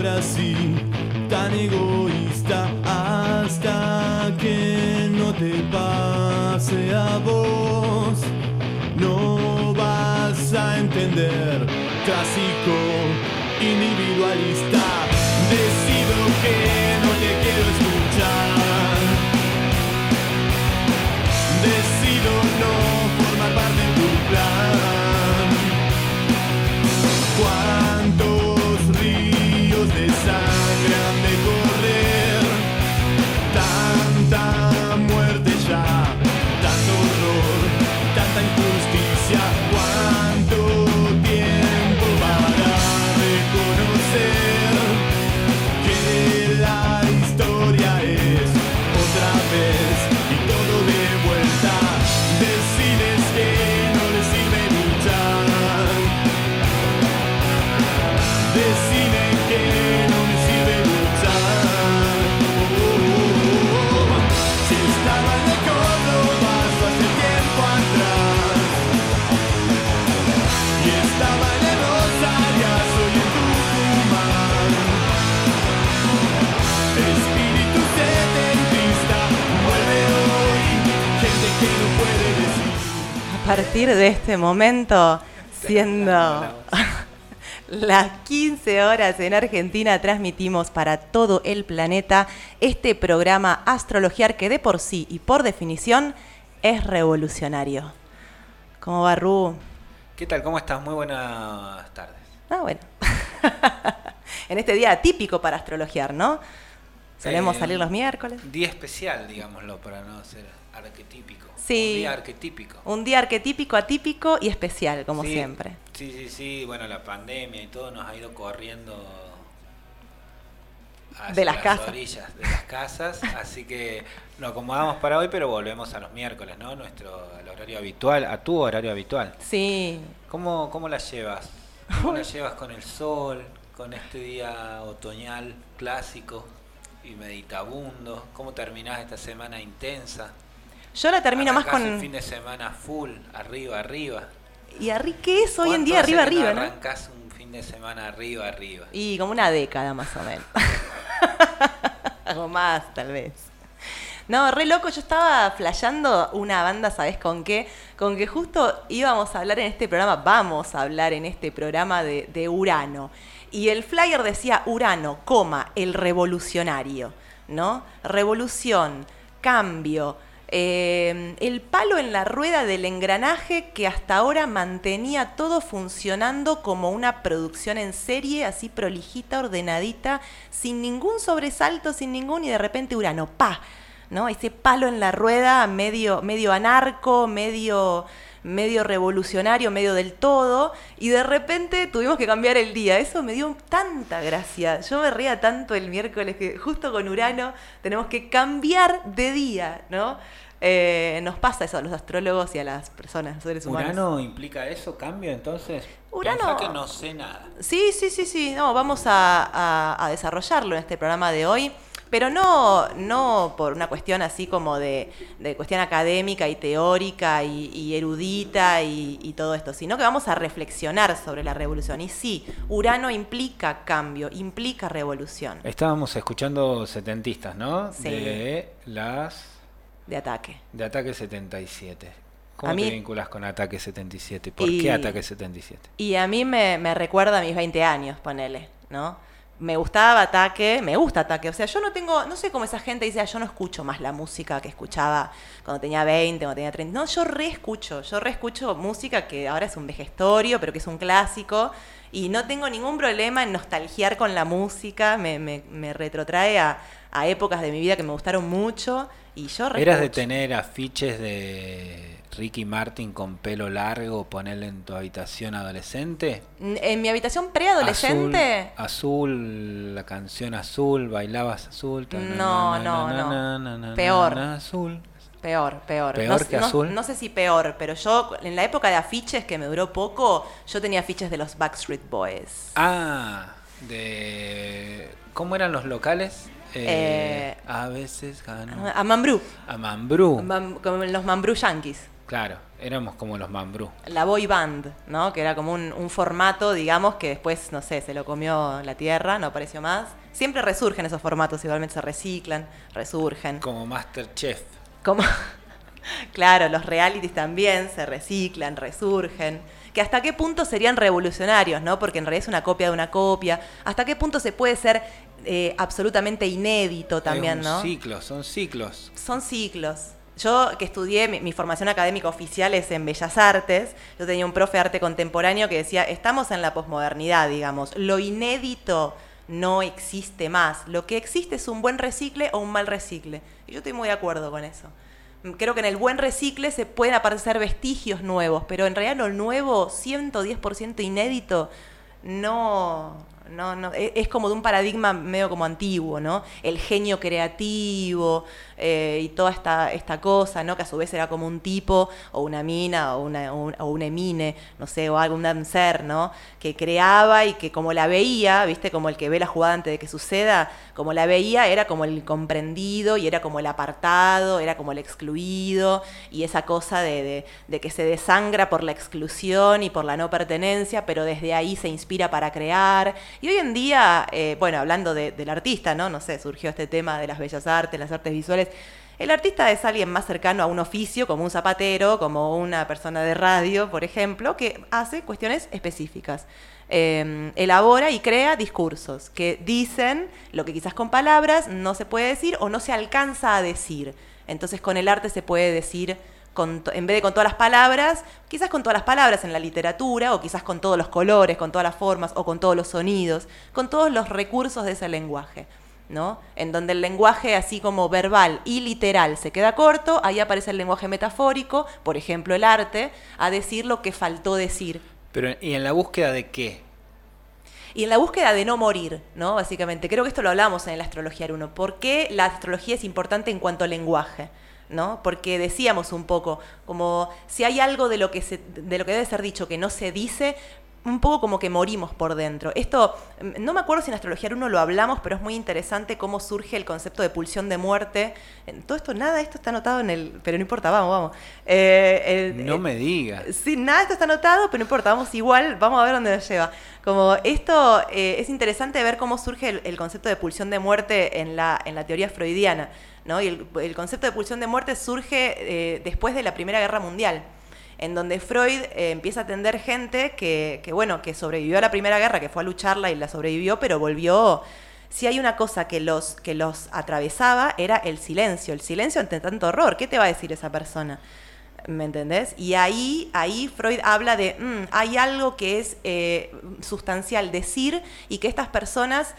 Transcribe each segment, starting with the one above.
siempre así, tan egoísta, hasta que no te pase a vos. No vas a entender, clásico, individualista. Decido que partir de este momento, siendo las 15 horas en Argentina, transmitimos para todo el planeta este programa Astrologiar que de por sí y por definición es revolucionario. ¿Cómo va, Ru? ¿Qué tal? ¿Cómo estás? Muy buenas tardes. Ah, bueno. en este día típico para astrologiar, ¿no? Solemos Eh, salir los miércoles. Día especial, digámoslo, para no ser arquetípico. Sí. Un día arquetípico. Un día arquetípico, atípico y especial, como Sí, siempre. Sí, sí, sí. Bueno, la pandemia y todo nos ha ido corriendo hacia De las casas. orillas de las casas. así que lo acomodamos para hoy, pero volvemos a los miércoles, ¿no? Nuestro al horario habitual, a tu horario habitual. Sí. ¿Cómo, cómo la llevas? ¿Cómo la llevas con el sol, con este día otoñal clásico y meditabundo? ¿Cómo terminás esta semana intensa? Yo la termino más con... el fin de semana full, arriba, arriba. ¿Y arri qué es hoy en ¿Cuánto día arriba, no arriba, no? arrancás un fin de semana arriba, arriba. Y como una década más o menos. o más, tal vez. No, re loco, yo estaba flasheando una banda, ¿sabes con qué? Con que justo íbamos a hablar en este programa, vamos a hablar en este programa de, de Urano. Y el flyer decía Urano, coma, el revolucionario, ¿no? Revolución, cambio, eh, el palo en la rueda del engranaje que hasta ahora mantenía todo funcionando como una producción en serie, así prolijita, ordenadita, sin ningún sobresalto, sin ningún, y de repente Urano, pa, ¿no? Ese palo en la rueda, medio, medio anarco, medio, medio revolucionario, medio del todo, y de repente tuvimos que cambiar el día. Eso me dio tanta gracia. Yo me reía tanto el miércoles que justo con Urano tenemos que cambiar de día, ¿no? Eh, nos pasa eso a los astrólogos y a las personas, seres humanos. ¿Urano implica eso? ¿Cambio entonces? Urano- que no sé nada. Sí, sí, sí, sí. No, vamos a, a- a desarrollarlo en este programa de hoy. Pero no, no por una cuestión así como de, de cuestión académica y teórica y, y erudita y, y todo esto, sino que vamos a reflexionar sobre la revolución. Y sí, Urano implica cambio, implica revolución Estábamos escuchando setentistas, ¿no? Sí. De las... de ataque. De Ataque 77. ¿Cómo mí- te vinculas con Ataque 77? ¿Por Y- qué Ataque 77? Y a mí me, me recuerda a mis 20 años, ponele, ¿no? Me gustaba Ataque, me gusta Ataque. O sea, yo no tengo, no sé cómo esa gente dice, "Ah, yo no escucho más la música que escuchaba cuando tenía 20, cuando tenía 30. No, yo reescucho, yo reescucho música que ahora es un vejestorio, pero que es un clásico. Y no tengo ningún problema en nostalgiar con la música, me, me- me retrotrae a, a épocas de mi vida que me gustaron mucho. Y yo ¿Eras de tener afiches de Ricky Martin con pelo largo, ponerle en tu habitación adolescente? En mi habitación preadolescente. Azul, azul, la canción azul, bailabas azul. No, no, no. Peor. azul. Peor, peor. ¿Peor no, que no- azul? No sé si peor, pero yo en la época de afiches que me duró poco, yo tenía afiches de los Backstreet Boys. Ah, de... ¿Cómo eran los locales? Eh, Eh, a veces ganó. A Mambrú. A Mambrú. Mam- como los Mambrú Yankees. Claro, éramos como los mambrú. La boy band, ¿no? Que era como un, un formato, digamos, que después, no sé, se lo comió la tierra, no apareció más. Siempre resurgen esos formatos, igualmente se reciclan, resurgen. Como Masterchef. Como, claro, los realities también se reciclan, resurgen. Que hasta qué punto serían revolucionarios, ¿no? Porque en realidad es una copia de una copia. Hasta qué punto se puede ser eh, absolutamente inédito también, Es un ¿no? Ciclos, son ciclos. Son ciclos. Yo que estudié, mi, formación académica oficial es en Bellas Artes, yo tenía un profe de arte contemporáneo que decía, estamos en la posmodernidad, digamos, lo inédito no existe más, lo que existe es un buen recicle o un mal recicle. Y yo estoy muy de acuerdo con eso. Creo que en el buen recicle se pueden aparecer vestigios nuevos, pero en realidad lo nuevo, 110% inédito, no, no, no, e- es como de un paradigma medio como antiguo, ¿no? El genio creativo eh, y toda esta, esta cosa, ¿no? Que a su vez era como un tipo o una mina o una, o un, emine, no sé, o algún ser, ¿no? Que creaba y que como la veía, ¿viste? Como el que ve la jugada antes de que suceda, como la veía era como el comprendido y era como el apartado, era como el excluido y esa cosa de que se desangra por la exclusión y por la no pertenencia, pero desde ahí se inspira para crear. Y hoy en día, eh, bueno, hablando de- del artista, ¿no? No sé, surgió este tema de las bellas artes, las artes visuales. El artista es alguien más cercano a un oficio, como un zapatero, como una persona de radio, por ejemplo, que hace cuestiones específicas. Eh, elabora y crea discursos que dicen lo que quizás con palabras no se puede decir o no se alcanza a decir. Entonces con el arte se puede decir, con en vez de con todas las palabras, quizás con todas las palabras en la literatura, o quizás con todos los colores, con todas las formas, o con todos los sonidos, con todos los recursos de ese lenguaje. ¿no? En donde el lenguaje así como verbal y literal se queda corto, ahí aparece el lenguaje metafórico, por ejemplo el arte, a decir lo que faltó decir. Pero, ¿y en la búsqueda de qué? Y en la búsqueda de no morir, ¿no? Básicamente, creo que esto lo hablamos en la astrología Aruno. ¿Por qué la astrología es importante en cuanto al lenguaje? ¿No? Porque decíamos un poco, como si hay algo de lo que se, de lo que debe ser dicho que no se dice, un poco como que morimos por dentro. Esto, mm, no me acuerdo si en Astrología Aruno lo hablamos, pero es muy interesante cómo surge el concepto de pulsión de muerte. Todo esto, nada, esto está anotado en el. Pero no importa, vamos, vamos. Eh, el- No el- me digas. Sí, nada, esto está anotado, pero no importa, vamos igual, vamos a ver dónde nos lleva. Como esto eh, es interesante ver cómo surge el, el concepto de pulsión de muerte en la, en la teoría freudiana. ¿No? Y el, concepto de pulsión de muerte surge eh, después de la Primera Guerra Mundial, en donde Freud eh, empieza a atender gente que, bueno, que sobrevivió a la Primera Guerra, que fue a lucharla y la sobrevivió, pero volvió si hay una cosa que los, que los atravesaba era el silencio, el silencio ante tanto horror. ¿Qué te va a decir esa persona? ¿Me entendés? Y ahí, ahí Freud habla de, mm, hay algo que es eh, sustancial decir y que estas personas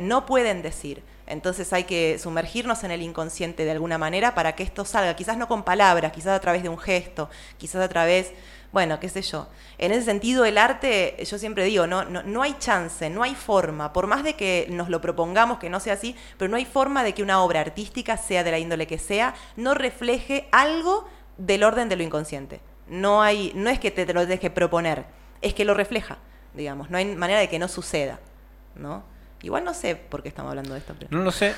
no pueden decir. Entonces hay que sumergirnos en el inconsciente de alguna manera para que esto salga, quizás no con palabras, quizás a través de un gesto, quizás a través, bueno, qué sé yo. En ese sentido, el arte, yo siempre digo, no, no, no hay chance, no hay forma, por más de que nos lo propongamos que no sea así, pero no hay forma de que una obra artística, sea de la índole que sea, no refleje algo del orden de lo inconsciente. No, hay, no es que te, te lo deje proponer, es que lo refleja, digamos. No hay manera de que no suceda, ¿no? Igual no sé por qué estamos hablando de esto. Pero... No lo sé,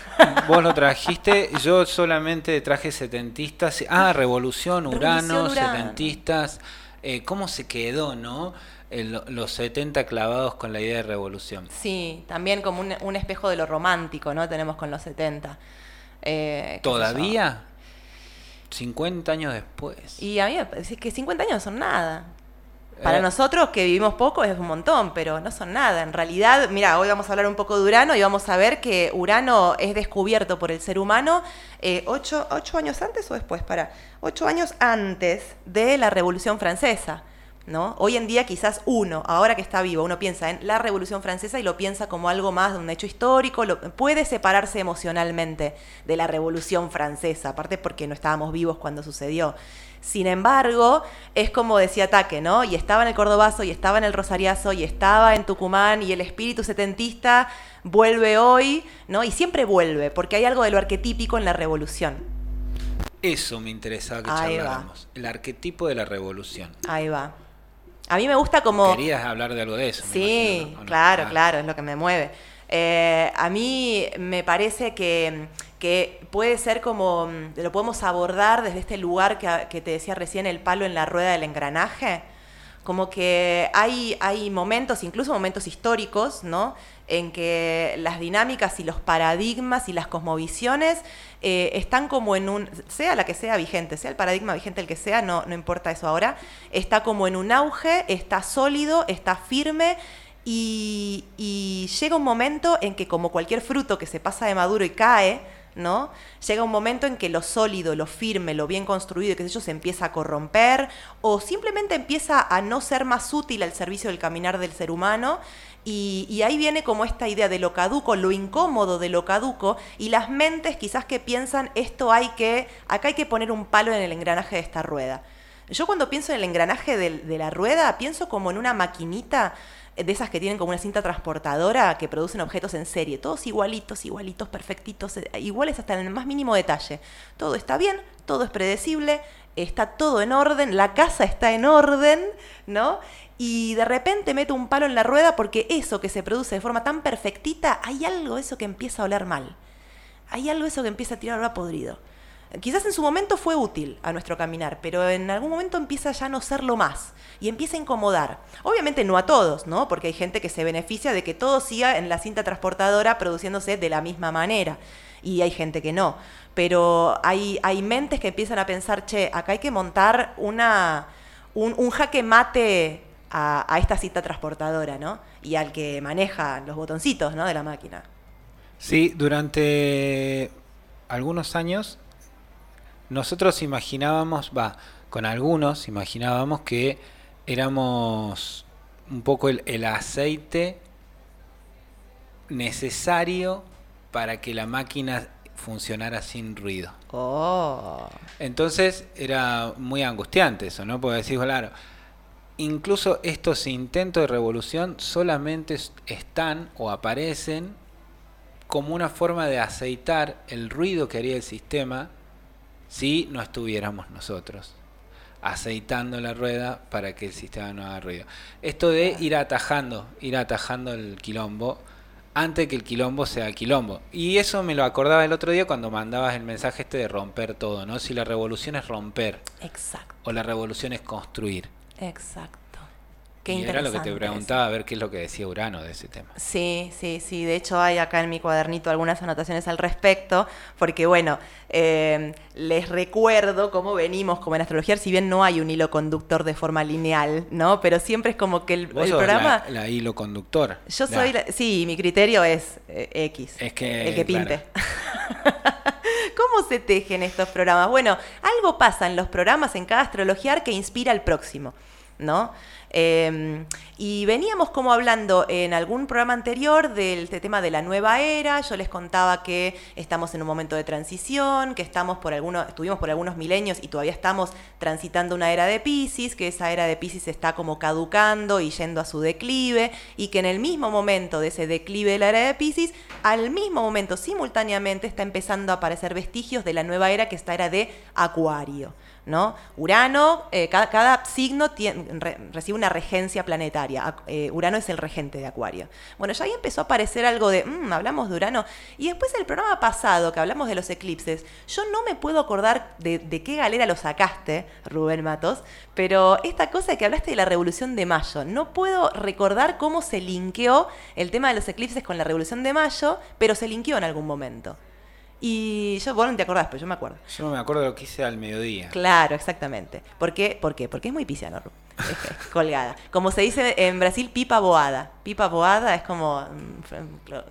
vos lo trajiste, yo solamente traje setentistas. Ah, Revolución, Urano, Revolución, Urano. setentistas. Eh, ¿Cómo se quedó, no? El- los 70 clavados con la idea de revolución. Sí, también como un, un espejo de lo romántico, ¿no? Tenemos con los 70. Eh. ¿Todavía? 50 años después. Y a mí me parece que 50 años son nada. Para Eh. nosotros que vivimos poco es un montón, pero no son nada. En realidad, mira, hoy vamos a hablar un poco de Urano y vamos a ver que Urano es descubierto por el ser humano eh, ocho, ocho años antes o después, para, ocho años antes de la Revolución Francesa. ¿No? Hoy en día quizás uno, ahora que está vivo, uno piensa en la Revolución Francesa y lo piensa como algo más de un hecho histórico, lo- puede separarse emocionalmente de la Revolución Francesa, aparte porque no estábamos vivos cuando sucedió. Sin embargo, es como decía Taque, ¿no? Y estaba en el Cordobazo, y estaba en el Rosariazo, y estaba en Tucumán, y el espíritu setentista vuelve hoy, ¿no? Y siempre vuelve, porque hay algo de lo arquetípico en la revolución. Eso me interesaba que Ahí va. charláramos. El arquetipo de la revolución. Ahí va. A mí me gusta como... Querías hablar de algo de eso. me Sí, claro, Ah. claro, es lo que me mueve. Eh, a mí me parece que, que puede ser como, mm, lo podemos abordar desde este lugar que, que te decía recién, el palo en la rueda del engranaje. Como que hay, hay momentos, incluso momentos históricos, ¿no? En que las dinámicas y los paradigmas y las cosmovisiones eh, están como en un, sea la que sea vigente, sea el paradigma vigente el que sea, no, no importa eso ahora, está como en un auge, está sólido, está firme y, llega un momento en que como cualquier fruto que se pasa de maduro y cae, ¿no? Llega un momento en que lo sólido, lo firme, lo bien construido, que sé yo, se empieza a corromper o simplemente empieza a no ser más útil al servicio del caminar del ser humano. Y, ahí viene como esta idea de lo caduco, lo incómodo de lo caduco, y las mentes quizás que piensan esto hay que, acá hay que poner un palo en el engranaje de esta rueda. Yo cuando pienso en el engranaje de la rueda, pienso como en una maquinita de esas que tienen como una cinta transportadora que producen objetos en serie, todos igualitos, igualitos, perfectitos, eh, iguales hasta en el más mínimo detalle. Todo está bien, todo es predecible, está todo en orden, la casa está en orden, ¿no? Y de repente meto un palo en la rueda porque eso que se produce de forma tan perfectita, hay algo eso que empieza a oler mal. Hay algo eso que empieza a tirar olor podrido. Quizás en su momento fue útil a nuestro caminar, pero en algún momento empieza ya a no serlo más y empieza a incomodar. Obviamente no a todos, ¿no? Porque hay gente que se beneficia de que todo siga en la cinta transportadora produciéndose de la misma manera y hay gente que no. Pero hay, hay mentes que empiezan a pensar, che, acá hay que montar una, un, un jaque mate a, a esta cinta transportadora, ¿no? Y al que maneja los botoncitos, ¿no? De la máquina. Sí, durante algunos años nosotros imaginábamos, va, con algunos imaginábamos que éramos un poco el, el aceite necesario para que la máquina funcionara sin ruido. Oh. Entonces era muy angustiante eso, ¿no? Porque decís, claro, incluso estos intentos de revolución solamente es- están o aparecen como una forma de aceitar el ruido que haría el sistema si no estuviéramos nosotros aceitando la rueda para que el sistema no haga ruido. Esto de ir atajando, ir atajando el quilombo antes que el quilombo sea quilombo. Y eso me lo acordaba el otro día cuando mandabas el mensaje este de romper todo, ¿no? Si la revolución es romper Exacto, o la revolución es construir. exacto. Qué y era lo que te preguntaba, a ver qué es lo que decía Urano de ese tema. Sí, sí, sí. De hecho, hay acá en mi cuadernito algunas anotaciones al respecto, porque bueno, eh, les recuerdo cómo venimos como en astrología, si bien no hay un hilo conductor de forma lineal, ¿no? Pero siempre es como que el, Vos el sos programa... la, la hilo conductora. Yo soy, la- sí, mi criterio es eh, X, Es que, el que claro. pinte. ¿Cómo se tejen estos programas? Bueno, algo pasa en los programas en cada astrologiar que inspira al próximo, ¿no? Eh, y veníamos como hablando en algún programa anterior del te- tema de la nueva era. Yo les contaba que estamos en un momento de transición, que estamos por algunos, estuvimos por algunos milenios y todavía estamos transitando una era de Pisces, que esa era de Pisces está como caducando y yendo a su declive, y que en el mismo momento de ese declive de la era de Pisces, al mismo momento, simultáneamente, está empezando a aparecer vestigios de la nueva era, que esta era de Acuario. ¿No? Urano, eh, cada, signo tiene- re- recibe una regencia planetaria. Eh, Urano es el regente de Acuario. Bueno, ya ahí empezó a aparecer algo de, "Mm, hablamos de Urano. Y después el programa pasado, que hablamos de los eclipses, yo no me puedo acordar de, de qué galera lo sacaste, Rubén Matos, pero esta cosa que hablaste de la Revolución de Mayo, no puedo recordar cómo se linkeó el tema de los eclipses con la Revolución de Mayo, pero se linkeó en algún momento. Y yo, vos no te acordás, pero yo me acuerdo. Yo no me acuerdo lo que hice al mediodía. Claro, exactamente. ¿Por qué? ¿Por qué? Porque es muy pisciano, colgada. Como se dice en Brasil, pipa boada. Pipa boada es como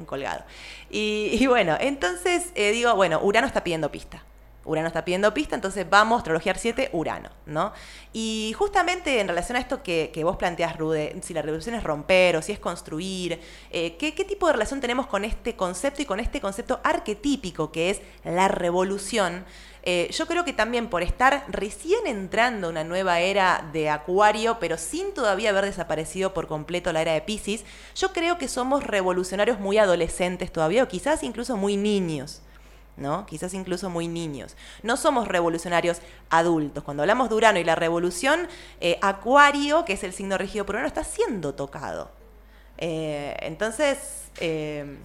colgado. Y, y bueno, entonces eh, digo, bueno, Urano está pidiendo pista. Urano está pidiendo pista, entonces vamos, astrologiar 7, Urano, ¿no? Y justamente en relación a esto que, que vos planteás, Rude, si la revolución es romper o si es construir, eh, ¿qué, qué tipo de relación tenemos con este concepto y con este concepto arquetípico que es la revolución? Eh, yo creo que también por estar recién entrando una nueva era de Acuario, pero sin todavía haber desaparecido por completo la era de Pisces, yo creo que somos revolucionarios muy adolescentes todavía, o quizás incluso muy niños. ¿No? Quizás incluso muy niños. No somos revolucionarios adultos. Cuando hablamos de Urano y la revolución, eh, Acuario, que es el signo regido por Urano, está siendo tocado. Eh, entonces, eh,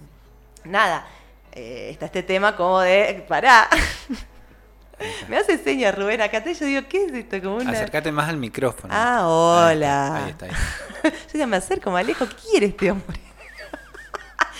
nada, está este tema como de, pará. Me hace señas Rubén acá, yo digo, ¿qué es esto? Como una... Acércate más al micrófono. Ah, Ahí hola. está, Ahí está. ahí está. Yo ya me acerco, me alejo, ¿qué quiere este hombre?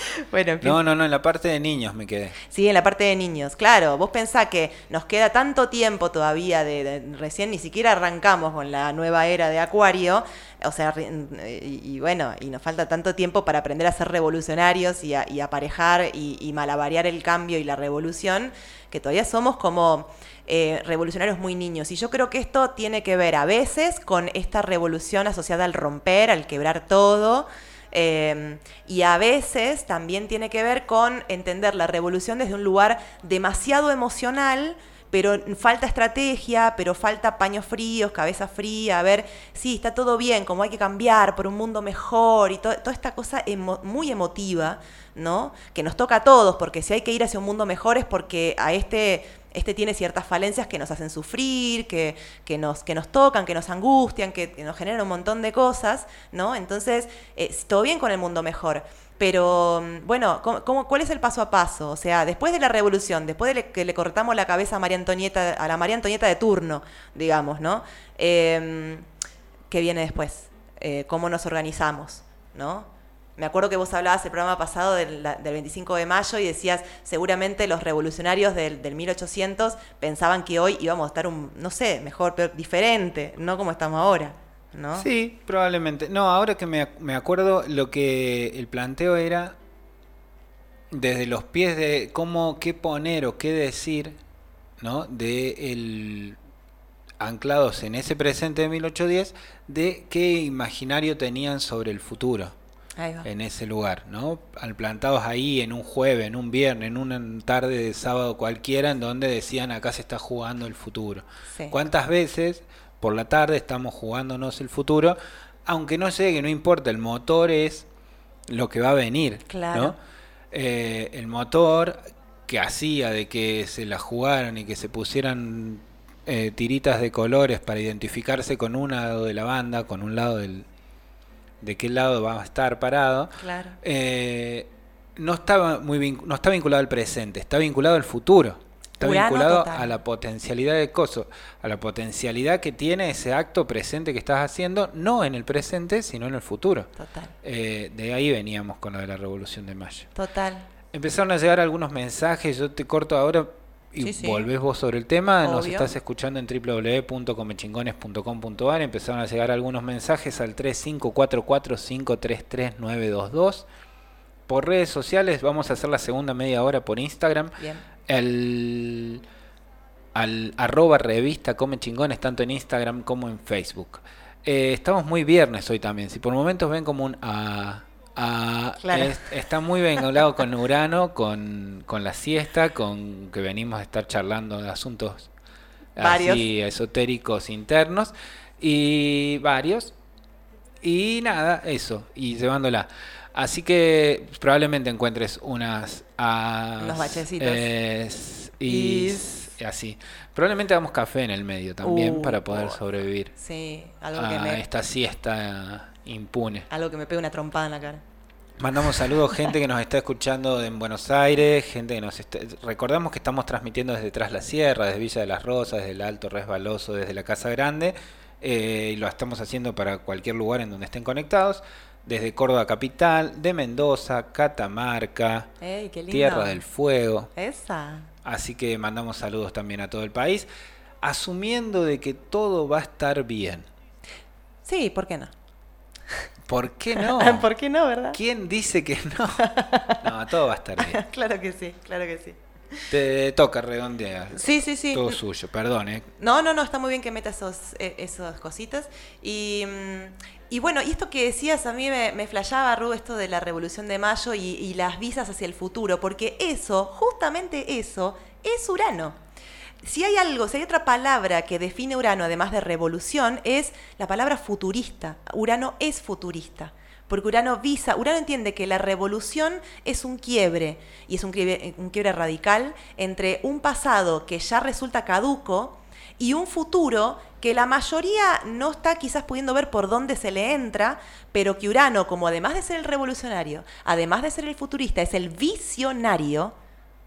bueno, en fin. No, no, no, en la parte de niños me quedé. Sí, en la parte de niños, claro. Vos pensás que nos queda tanto tiempo todavía, de, de- recién ni siquiera arrancamos con la nueva era de Acuario, o sea, y, y bueno, y nos falta tanto tiempo para aprender a ser revolucionarios y, a, y aparejar y, y malabarear el cambio y la revolución, que todavía somos como eh, revolucionarios muy niños. Y yo creo que esto tiene que ver a veces con esta revolución asociada al romper, al quebrar todo. Eh, y a veces también tiene que ver con entender la revolución desde un lugar demasiado emocional, pero falta estrategia, pero falta paños fríos, cabeza fría, a ver, sí, está todo bien, como hay que cambiar por un mundo mejor y to- toda esta cosa muy emotiva, ¿no? Que nos toca a todos, porque si hay que ir hacia un mundo mejor es porque a este este tiene ciertas falencias que nos hacen sufrir, que, que, nos, que nos tocan, que nos angustian, que, nos generan un montón de cosas, ¿no? Entonces, todo bien con el mundo mejor. Pero, bueno, ¿cómo, cómo- cuál es el paso a paso? O sea, después de la revolución, después de que le cortamos la cabeza a María Antonieta, a la María Antonieta de turno, digamos, ¿no? Eh, ¿Qué viene después? Eh, ¿Cómo nos organizamos? ¿No? Me acuerdo que vos hablabas el programa pasado del, del 25 de mayo y decías, seguramente los revolucionarios del, del 1800 pensaban que hoy íbamos a estar, un, no sé, mejor, pero diferente, no como estamos ahora, ¿no? Sí, probablemente. No, ahora que me, me acuerdo, lo que el planteo era desde los pies de cómo, qué poner o qué decir, ¿no? De el anclados en ese presente de 1810, de qué imaginario tenían sobre el futuro. En ese lugar, ¿no? Al plantados ahí en un jueves, en un viernes, en una tarde de sábado cualquiera, en donde decían acá se está jugando el futuro. Sí. ¿Cuántas veces por la tarde estamos jugándonos el futuro? Aunque no llegue, no importa, el motor es lo que va a venir, Claro. ¿no? Eh, el motor que hacía de que se la jugaran y que se pusieran eh, tiritas de colores para identificarse con un lado de la banda, con un lado del, de qué lado va a estar parado, Claro. eh, no estaba muy no está vinculado al presente, está vinculado al futuro. Está Urano vinculado total. a la potencialidad de coso, a la potencialidad que tiene ese acto presente que estás haciendo, no en el presente, sino en el futuro. Total. Eh, de ahí veníamos con lo de la Revolución de Mayo. Total. Empezaron a llegar algunos mensajes, yo te corto ahora y Sí, sí. volvés vos sobre el tema. Nos estás escuchando en www.comechingones.com.ar. Empezaron a llegar algunos mensajes al 3544533922. Por redes sociales vamos a hacer la segunda media hora por Instagram. Bien. El, al arroba revista Come Chingones, tanto en Instagram como en Facebook. Eh, estamos muy viernes hoy también. Si por momentos ven como un a, Claro. es- está muy vinculado con Urano, con, con la siesta, con que venimos a estar charlando de asuntos Varios. así esotéricos internos y varios. Y nada, eso, y llevándola. Así que probablemente encuentres unas... as, Unos bachecitos. es, y, así. Probablemente hagamos café en el medio también Uh, para poder oh. sobrevivir Sí, algo que, a me, esta siesta impune. algo que me pegue una trompada en la cara. Mandamos saludos, gente que nos está escuchando en Buenos Aires, gente que nos está... Recordamos que estamos transmitiendo desde Tras la Sierra, desde Villa de las Rosas, desde el Alto Resbaloso, desde la Casa Grande, eh, y lo estamos haciendo para cualquier lugar en donde estén conectados, desde Córdoba Capital, de Mendoza, Catamarca, ¡Ey, qué lindo! Tierra del Fuego, Esa. así que mandamos saludos también a todo el país, asumiendo de que todo va a estar bien. Sí, ¿por qué no? ¿Por qué no? ¿Por qué no, verdad? ¿Quién dice que no? No, todo va a estar bien. claro que sí, claro que sí. Te toca redondear. Sí, sí, sí. Todo suyo, perdón, ¿eh? No, no, no, está muy bien que meta esos, eh, esas cositas. Y, mm, y bueno, y esto que decías, a mí me, me flasheaba, Ru, esto de la Revolución de Mayo y, y las visas hacia el futuro, porque eso, justamente eso, es Urano. Si hay algo, si hay otra palabra que define Urano, además de revolución, es la palabra futurista. Urano es futurista. Porque Urano visa, Urano entiende que la revolución es un quiebre, y es un quiebre, un quiebre radical, entre un pasado que ya resulta caduco y un futuro que la mayoría no está quizás pudiendo ver por dónde se le entra, pero que Urano, como además de ser el revolucionario, además de ser el futurista, es el visionario,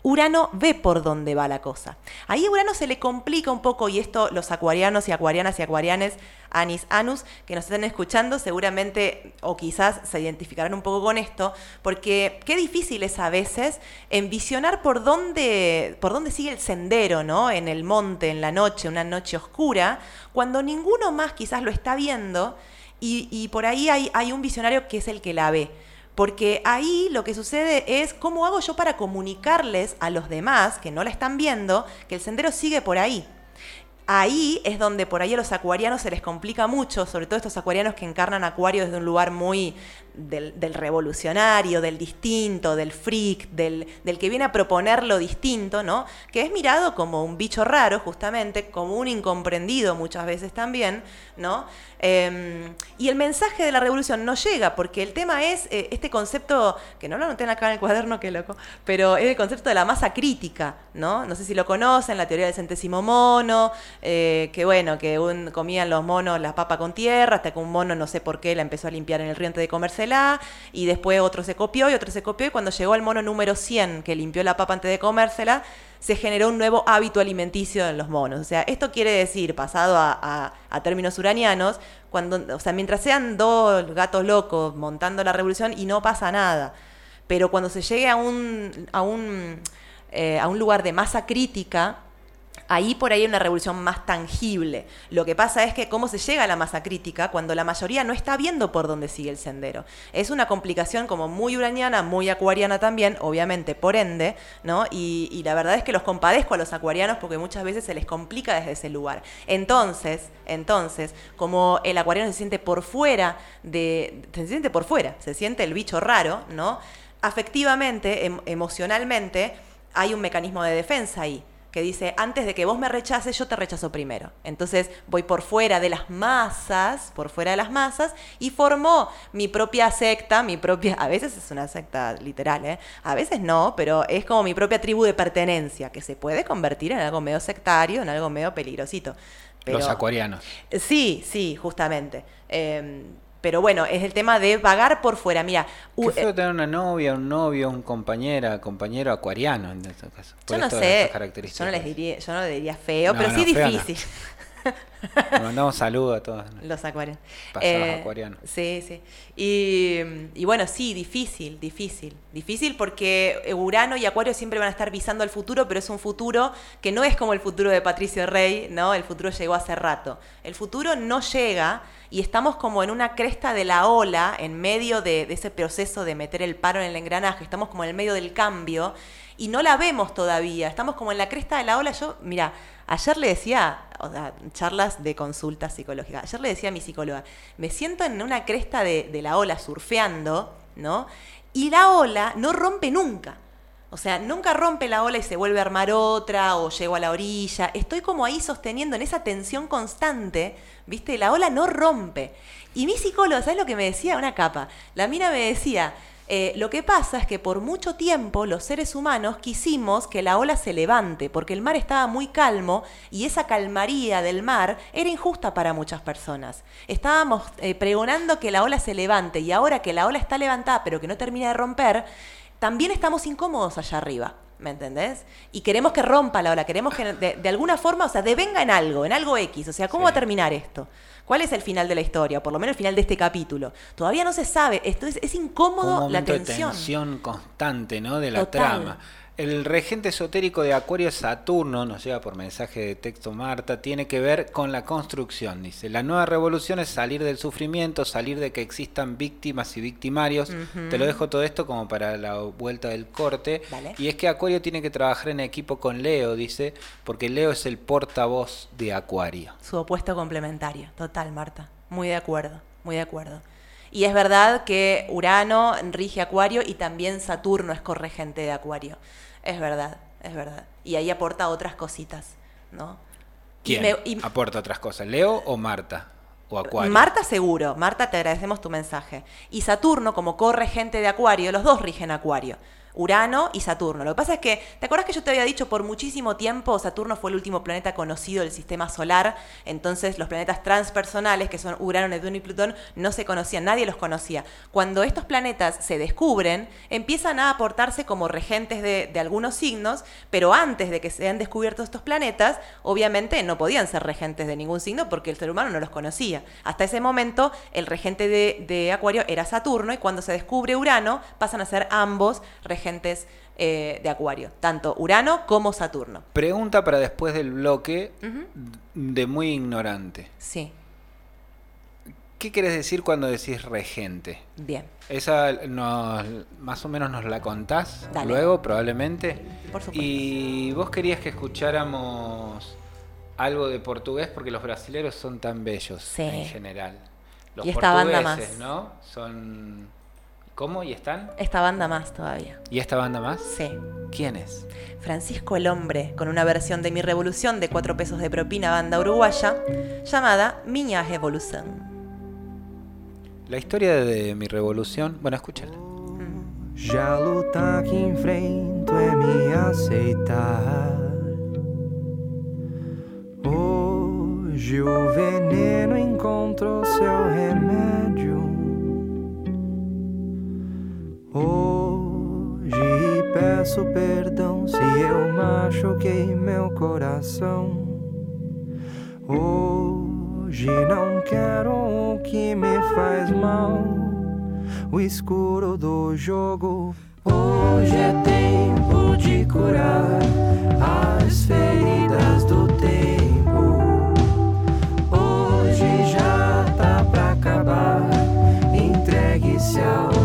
Urano ve por dónde va la cosa. Ahí a Urano se le complica un poco, y esto los acuarianos y acuarianas y acuarianes, Anis Anus, que nos están escuchando, seguramente o quizás se identificarán un poco con esto, porque qué difícil es a veces envisionar por dónde, por dónde sigue el sendero, ¿no? En el monte, en la noche, una noche oscura, cuando ninguno más quizás lo está viendo, y, y por ahí hay, hay un visionario que es el que la ve. Porque ahí lo que sucede es cómo hago yo para comunicarles a los demás que no la están viendo que el sendero sigue por ahí. Ahí es donde por ahí a los acuarianos se les complica mucho, sobre todo estos acuarianos que encarnan acuario desde un lugar muy del, revolucionario, del distinto, del freak, del, del, que viene a proponer lo distinto, ¿no? Que es mirado como un bicho raro, justamente, como un incomprendido muchas veces también, ¿no? Eh, y el mensaje de la revolución no llega, porque el tema es eh, este concepto, que no lo anoté acá en el cuaderno, qué loco, pero es el concepto de la masa crítica, ¿no? No sé si lo conocen, la teoría del centésimo mono, eh, que bueno, que comían los monos la papa con tierra, hasta que un mono, no sé por qué, la empezó a limpiar en el río antes de y después otro se copió y otro se copió, y cuando llegó el mono número 100, que limpió la papa antes de comérsela, se generó un nuevo hábito alimenticio en los monos. O sea, esto quiere decir, pasado a, términos uranianos, cuando, o sea, mientras sean dos gatos locos montando la revolución y no pasa nada. Pero cuando se llegue a un, a un, eh, a un lugar de masa crítica, ahí por ahí hay una revolución más tangible. Lo que pasa es que cómo se llega a la masa crítica cuando la mayoría no está viendo por dónde sigue el sendero. Es una complicación como muy uraniana, muy acuariana también, obviamente por ende, ¿no? Y, la verdad es que los compadezco a los acuarianos porque muchas veces se les complica desde ese lugar. Entonces, entonces, como el acuariano se siente por fuera de, se siente por fuera, se siente el bicho raro, ¿no? Afectivamente, em, emocionalmente, hay un mecanismo de defensa ahí que dice, antes de que vos me rechaces, yo te rechazo primero. Entonces voy por fuera de las masas, por fuera de las masas, y formó mi propia secta, mi propia, a veces es una secta literal, ¿eh? a veces no, pero es como mi propia tribu de pertenencia, que se puede convertir en algo medio sectario, en algo medio peligrosito. Pero, Los acuarianos. Sí, sí, justamente. Eh, pero bueno, es el tema de vagar por fuera. Mira, Qué feo tener una novia, un novio, un compañera, compañero acuariano en este caso. Yo no sé, yo no les diría, yo no le diría feo, no, pero no, sí difícil. No. Le mandamos saludos a todos. Los acuarianos. Eh, acuarianos. Sí, sí. Y, y, bueno, sí, difícil, difícil. Difícil porque Urano y Acuario siempre van a estar visando al futuro, pero es un futuro que no es como el futuro de Patricio Rey, ¿no? El futuro llegó hace rato. El futuro no llega y estamos como en una cresta de la ola, en medio de, de ese proceso de meter el paro en el engranaje, estamos como en el medio del cambio y no la vemos todavía, estamos como en la cresta de la ola. Yo, mira, ayer le decía, o sea, charlas de consulta psicológica, ayer le decía a mi psicóloga, me siento en una cresta de, de la ola surfeando, ¿no? Y la ola no rompe nunca. O sea, nunca rompe la ola y se vuelve a armar otra o llego a la orilla. Estoy como ahí sosteniendo en esa tensión constante, ¿viste? La ola no rompe. Y mi psicóloga, ¿sabes lo que me decía? Una capa. La mina me decía, eh, lo que pasa es que por mucho tiempo los seres humanos quisimos que la ola se levante, porque el mar estaba muy calmo y esa calmaría del mar era injusta para muchas personas. Estábamos eh, pregonando que la ola se levante y ahora que la ola está levantada pero que no termina de romper, también estamos incómodos allá arriba. ¿Me entendés? Y queremos que rompa la ola, queremos que de, de alguna forma, o sea, devenga en algo, en algo X. O sea, ¿cómo sí. va a terminar esto? ¿Cuál es el final de la historia? Por lo menos el final de este capítulo. Todavía no se sabe. Esto es, es incómodo Un la tensión. De tensión constante, ¿no? De la Total. trama. El regente esotérico de Acuario Saturno, nos llega por mensaje de texto Marta, tiene que ver con la construcción. Dice, la nueva revolución es salir del sufrimiento, salir de que existan víctimas y victimarios. Uh -huh. Te lo dejo todo esto como para la vuelta del corte. Vale. Y es que Acuario tiene que trabajar en equipo con Leo, dice, porque Leo es el portavoz de Acuario. Su opuesto complementario. Total, Marta. Muy de acuerdo, muy de acuerdo. Y es verdad que Urano rige Acuario y también Saturno es corregente de Acuario. Es verdad, es verdad. Y ahí aporta otras cositas, ¿no? ¿Quién y me, y... aporta otras cosas? ¿Leo o Marta? ¿O Acuario? Marta seguro. Marta, te agradecemos tu mensaje. Y Saturno, como corregente de Acuario, los dos rigen Acuario. Urano y Saturno. Lo que pasa es que, ¿te acuerdas que yo te había dicho por muchísimo tiempo Saturno fue el último planeta conocido del sistema solar? Entonces los planetas transpersonales, que son Urano, Neptuno y Plutón, no se conocían, nadie los conocía. Cuando estos planetas se descubren, empiezan a aportarse como regentes de, de algunos signos, pero antes de que sean descubiertos estos planetas, obviamente no podían ser regentes de ningún signo porque el ser humano no los conocía. Hasta ese momento, el regente de, de Acuario era Saturno y cuando se descubre Urano, pasan a ser ambos regentes eh, de Acuario, tanto Urano como Saturno. Pregunta para después del bloque de muy ignorante. Sí, ¿Qué querés decir cuando decís regente? bien, Esa nos, más o menos nos la contás Dale. luego, probablemente. por supuesto. Y vos querías que escucháramos algo de portugués porque los brasileros son tan bellos Sí. en general. Los Y esta banda más. ¿no? Son... ¿Cómo? ¿Y están? Esta banda más todavía. ¿Y esta banda más? Sí. ¿Quién es? Francisco el Hombre, con una versión de Mi Revolución de 4 pesos de propina banda uruguaya, llamada Miña Revolución. La historia de mi revolución. Bueno, escúchala. Já lutar que enfrento é me aceitar. Hoje o veneno encontrou seu remédio. Hoje peço perdão se eu machuquei meu coração. Hoje não quero o que me faz mal o escuro do jogo. Hoje é tempo de curar as feridas do tempo. Hoje já tá pra acabar. Entregue-se ao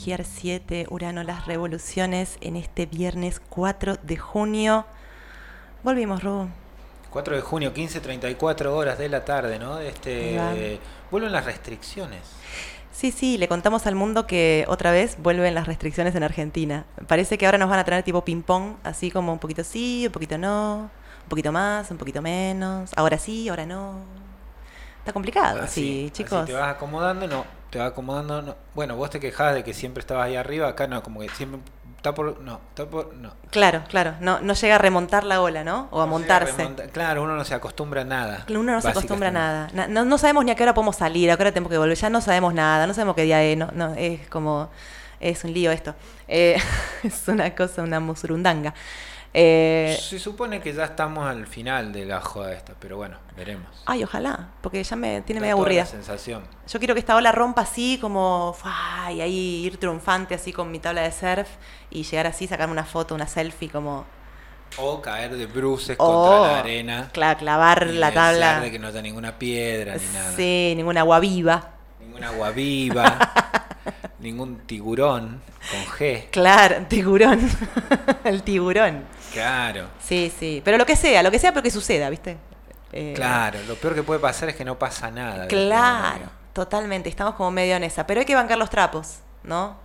Astrología 7, Urano, las revoluciones en este viernes 4 de junio. Volvimos, Rubo. 4 de junio, 15.34 horas de la tarde, ¿no? Este, vuelven las restricciones. Sí, sí, le contamos al mundo que otra vez vuelven las restricciones en Argentina. Parece que ahora nos van a traer tipo ping-pong, así como un poquito sí, un poquito no, un poquito más, un poquito menos, ahora sí, ahora no. Está complicado, sí, chicos. te vas acomodando, no. Te vas acomodando, no. Bueno, vos te quejabas de que siempre estabas ahí arriba, acá no, como que siempre está por. No, está por. No. Claro, claro, no, no llega a remontar la ola, ¿no? O a No montarse. Claro, uno no se acostumbra a nada. Uno no se acostumbra a nada. Na- No, no sabemos ni a qué hora podemos salir, a qué hora tenemos que volver. Ya no sabemos nada, no sabemos qué día es. No, no, es como. Es un lío esto. Eh, es una cosa, una musurundanga. Eh, Se supone que ya estamos al final de la joda esta, pero bueno, veremos. ay, ojalá, porque ya me tiene medio aburrida. La sensación. Yo quiero que esta ola rompa así, como. ¡fua! Y ahí ir triunfante, así con mi tabla de surf. Y llegar así, sacarme una foto, una selfie, como. O caer de bruces contra la arena. Claro, clavar la tabla. de que no haya ninguna piedra ni nada. Sí, ninguna agua viva. Ningún agua viva. ningún tiburón con G. Claro, tiburón. El tiburón. Claro. Sí, sí. Pero lo que sea, lo que sea, pero que suceda, ¿viste? Eh, Claro, lo peor que puede pasar es que no pasa nada. Claro, totalmente. Estamos como medio en esa. Pero hay que bancar los trapos, ¿no?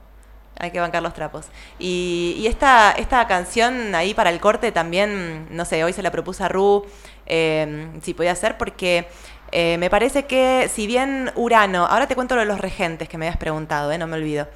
Hay que bancar los trapos. Y, y esta, esta canción ahí para el corte también, no sé, hoy se la propuse a Ru, eh, si podía ser, porque eh, me parece que si bien Urano, ahora te cuento lo de los regentes que me habías preguntado, eh, no me olvido.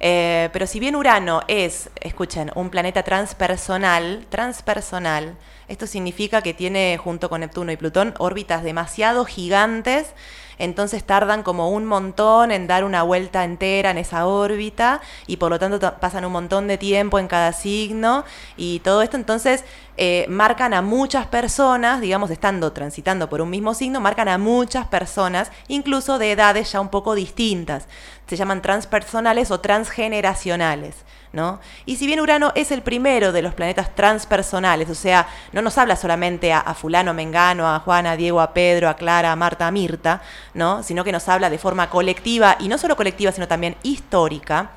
Eh, pero si bien Urano es, escuchen, un planeta transpersonal, transpersonal, esto significa que tiene junto con Neptuno y Plutón órbitas demasiado gigantes, entonces tardan como un montón en dar una vuelta entera en esa órbita y por lo tanto ta- pasan un montón de tiempo en cada signo y todo esto entonces eh, marcan a muchas personas, digamos, estando transitando por un mismo signo, marcan a muchas personas, incluso de edades ya un poco distintas. Se llaman transpersonales o transgeneracionales. ¿No? Y si bien Urano es el primero de los planetas transpersonales, o sea, no nos habla solamente a, a fulano, mengano, a Juana, a Diego, a Pedro, a Clara, a Marta, a Mirta, ¿no? Sino que nos habla de forma colectiva, y no solo colectiva, sino también histórica.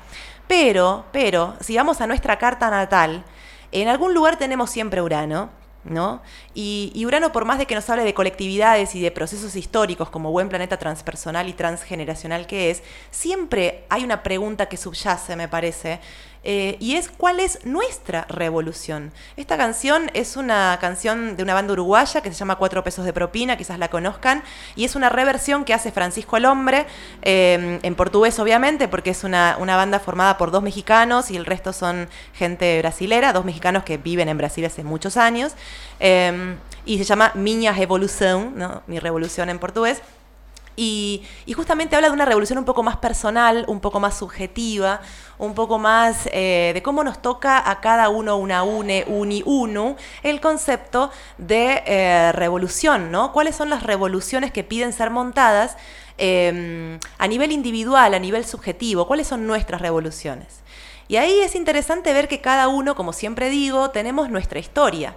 Pero, pero, si vamos a nuestra carta natal, en algún lugar tenemos siempre Urano, ¿no? Y, y Urano, por más de que nos hable de colectividades y de procesos históricos como buen planeta transpersonal y transgeneracional que es, siempre hay una pregunta que subyace, me parece, eh, y es cuál es nuestra revolución. Esta canción es una canción de una banda uruguaya que se llama Cuatro pesos de propina, quizás la conozcan, y es una reversión que hace Francisco el Hombre, eh, en portugués obviamente, porque es una, una banda formada por dos mexicanos y el resto son gente brasilera, dos mexicanos que viven en Brasil hace muchos años, eh, y se llama Miña Revolución, ¿no? mi revolución en portugués. Y, y justamente habla de una revolución un poco más personal, un poco más subjetiva, un poco más eh, de cómo nos toca a cada uno, una une, uni, uno, el concepto de eh, revolución, ¿no? ¿Cuáles son las revoluciones que piden ser montadas eh, a nivel individual, a nivel subjetivo? ¿Cuáles son nuestras revoluciones? Y ahí es interesante ver que cada uno, como siempre digo, tenemos nuestra historia.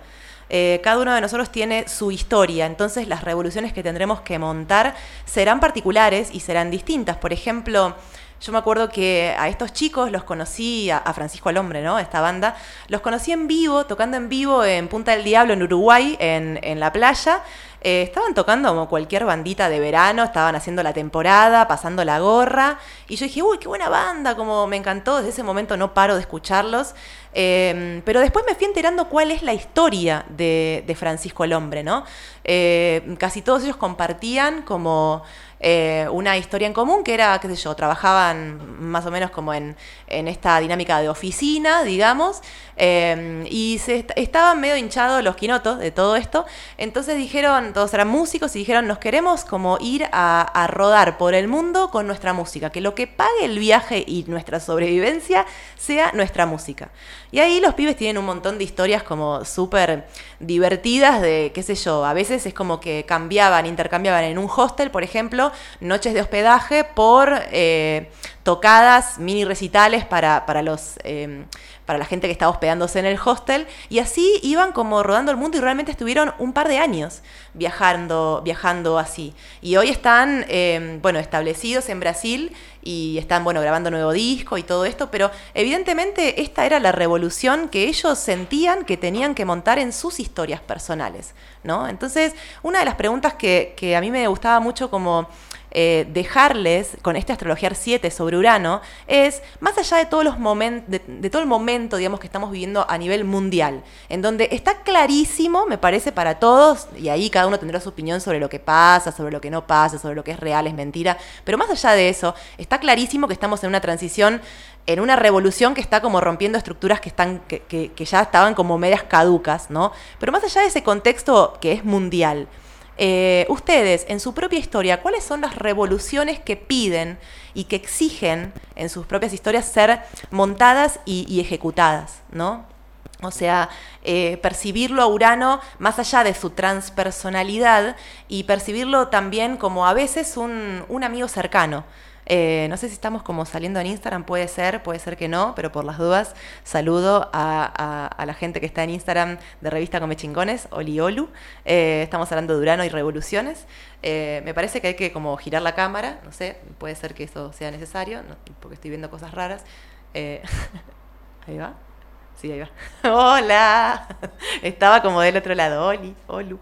Eh, cada uno de nosotros tiene su historia, entonces las revoluciones que tendremos que montar serán particulares y serán distintas. Por ejemplo, yo me acuerdo que a estos chicos los conocí, a, Francisco el Hombre, ¿no? Esta banda, los conocí en vivo, tocando en vivo en Punta del Diablo, en Uruguay, en, en la playa. Eh, estaban tocando como cualquier bandita de verano, estaban haciendo la temporada, pasando la gorra. Y yo dije, uy, qué buena banda, como me encantó. Desde ese momento no paro de escucharlos. Eh, pero después me fui enterando cuál es la historia de, de Francisco el Hombre, ¿no? Eh, casi todos ellos compartían como eh, una historia en común, que era, qué sé yo, trabajaban más o menos como en, en esta dinámica de oficina, digamos, eh, y se est- estaban medio hinchados los quinotos de todo esto, entonces dijeron, todos eran músicos, y dijeron, nos queremos como ir a, a rodar por el mundo con nuestra música, que lo que pague el viaje y nuestra sobrevivencia sea nuestra música. Y ahí los pibes tienen un montón de historias como súper divertidas de, qué sé yo, a veces es como que cambiaban, intercambiaban en un hostel, por ejemplo, noches de hospedaje por eh, tocadas, mini recitales para, para los... para la gente que estaba hospedándose en el hostel, y así iban como rodando el mundo y realmente estuvieron un par de años viajando, viajando así. Y hoy están, eh, bueno, establecidos en Brasil y están, bueno, grabando nuevo disco y todo esto, pero evidentemente esta era la revolución que ellos sentían que tenían que montar en sus historias personales, ¿no? Entonces, una de las preguntas que, que a mí me gustaba mucho como eh, dejarles con este astrologiar 7 sobre Urano es, más allá de todos los momentos, de, todo el momento, digamos, que estamos viviendo a nivel mundial, en donde está clarísimo, me parece, para todos, y ahí cada uno tendrá su opinión sobre lo que pasa, sobre lo que no pasa, sobre lo que es real, es mentira, pero más allá de eso, está clarísimo que estamos en una transición en una revolución que está como rompiendo estructuras que están que- que ya estaban como medias caducas, ¿no? Pero más allá de ese contexto que es mundial, eh, ustedes, en su propia historia, ¿cuáles son las revoluciones que piden y que exigen en sus propias historias ser montadas y, ejecutadas, ¿no? O sea, eh, percibirlo a Urano más allá de su transpersonalidad y percibirlo también como a veces un amigo cercano. Eh, no sé si estamos como saliendo en Instagram, puede ser, puede ser que no, pero por las dudas, saludo a, a- la gente que está en Instagram de Revista Come Chingones, Oli Olu. Eh, estamos hablando de Urano y revoluciones. Eh, me parece que hay que como girar la cámara, no sé, puede ser que eso sea necesario, no- porque estoy viendo cosas raras. Eh, ahí va. Sí, ahí va. Hola. Estaba como del otro lado. Oli, Olu.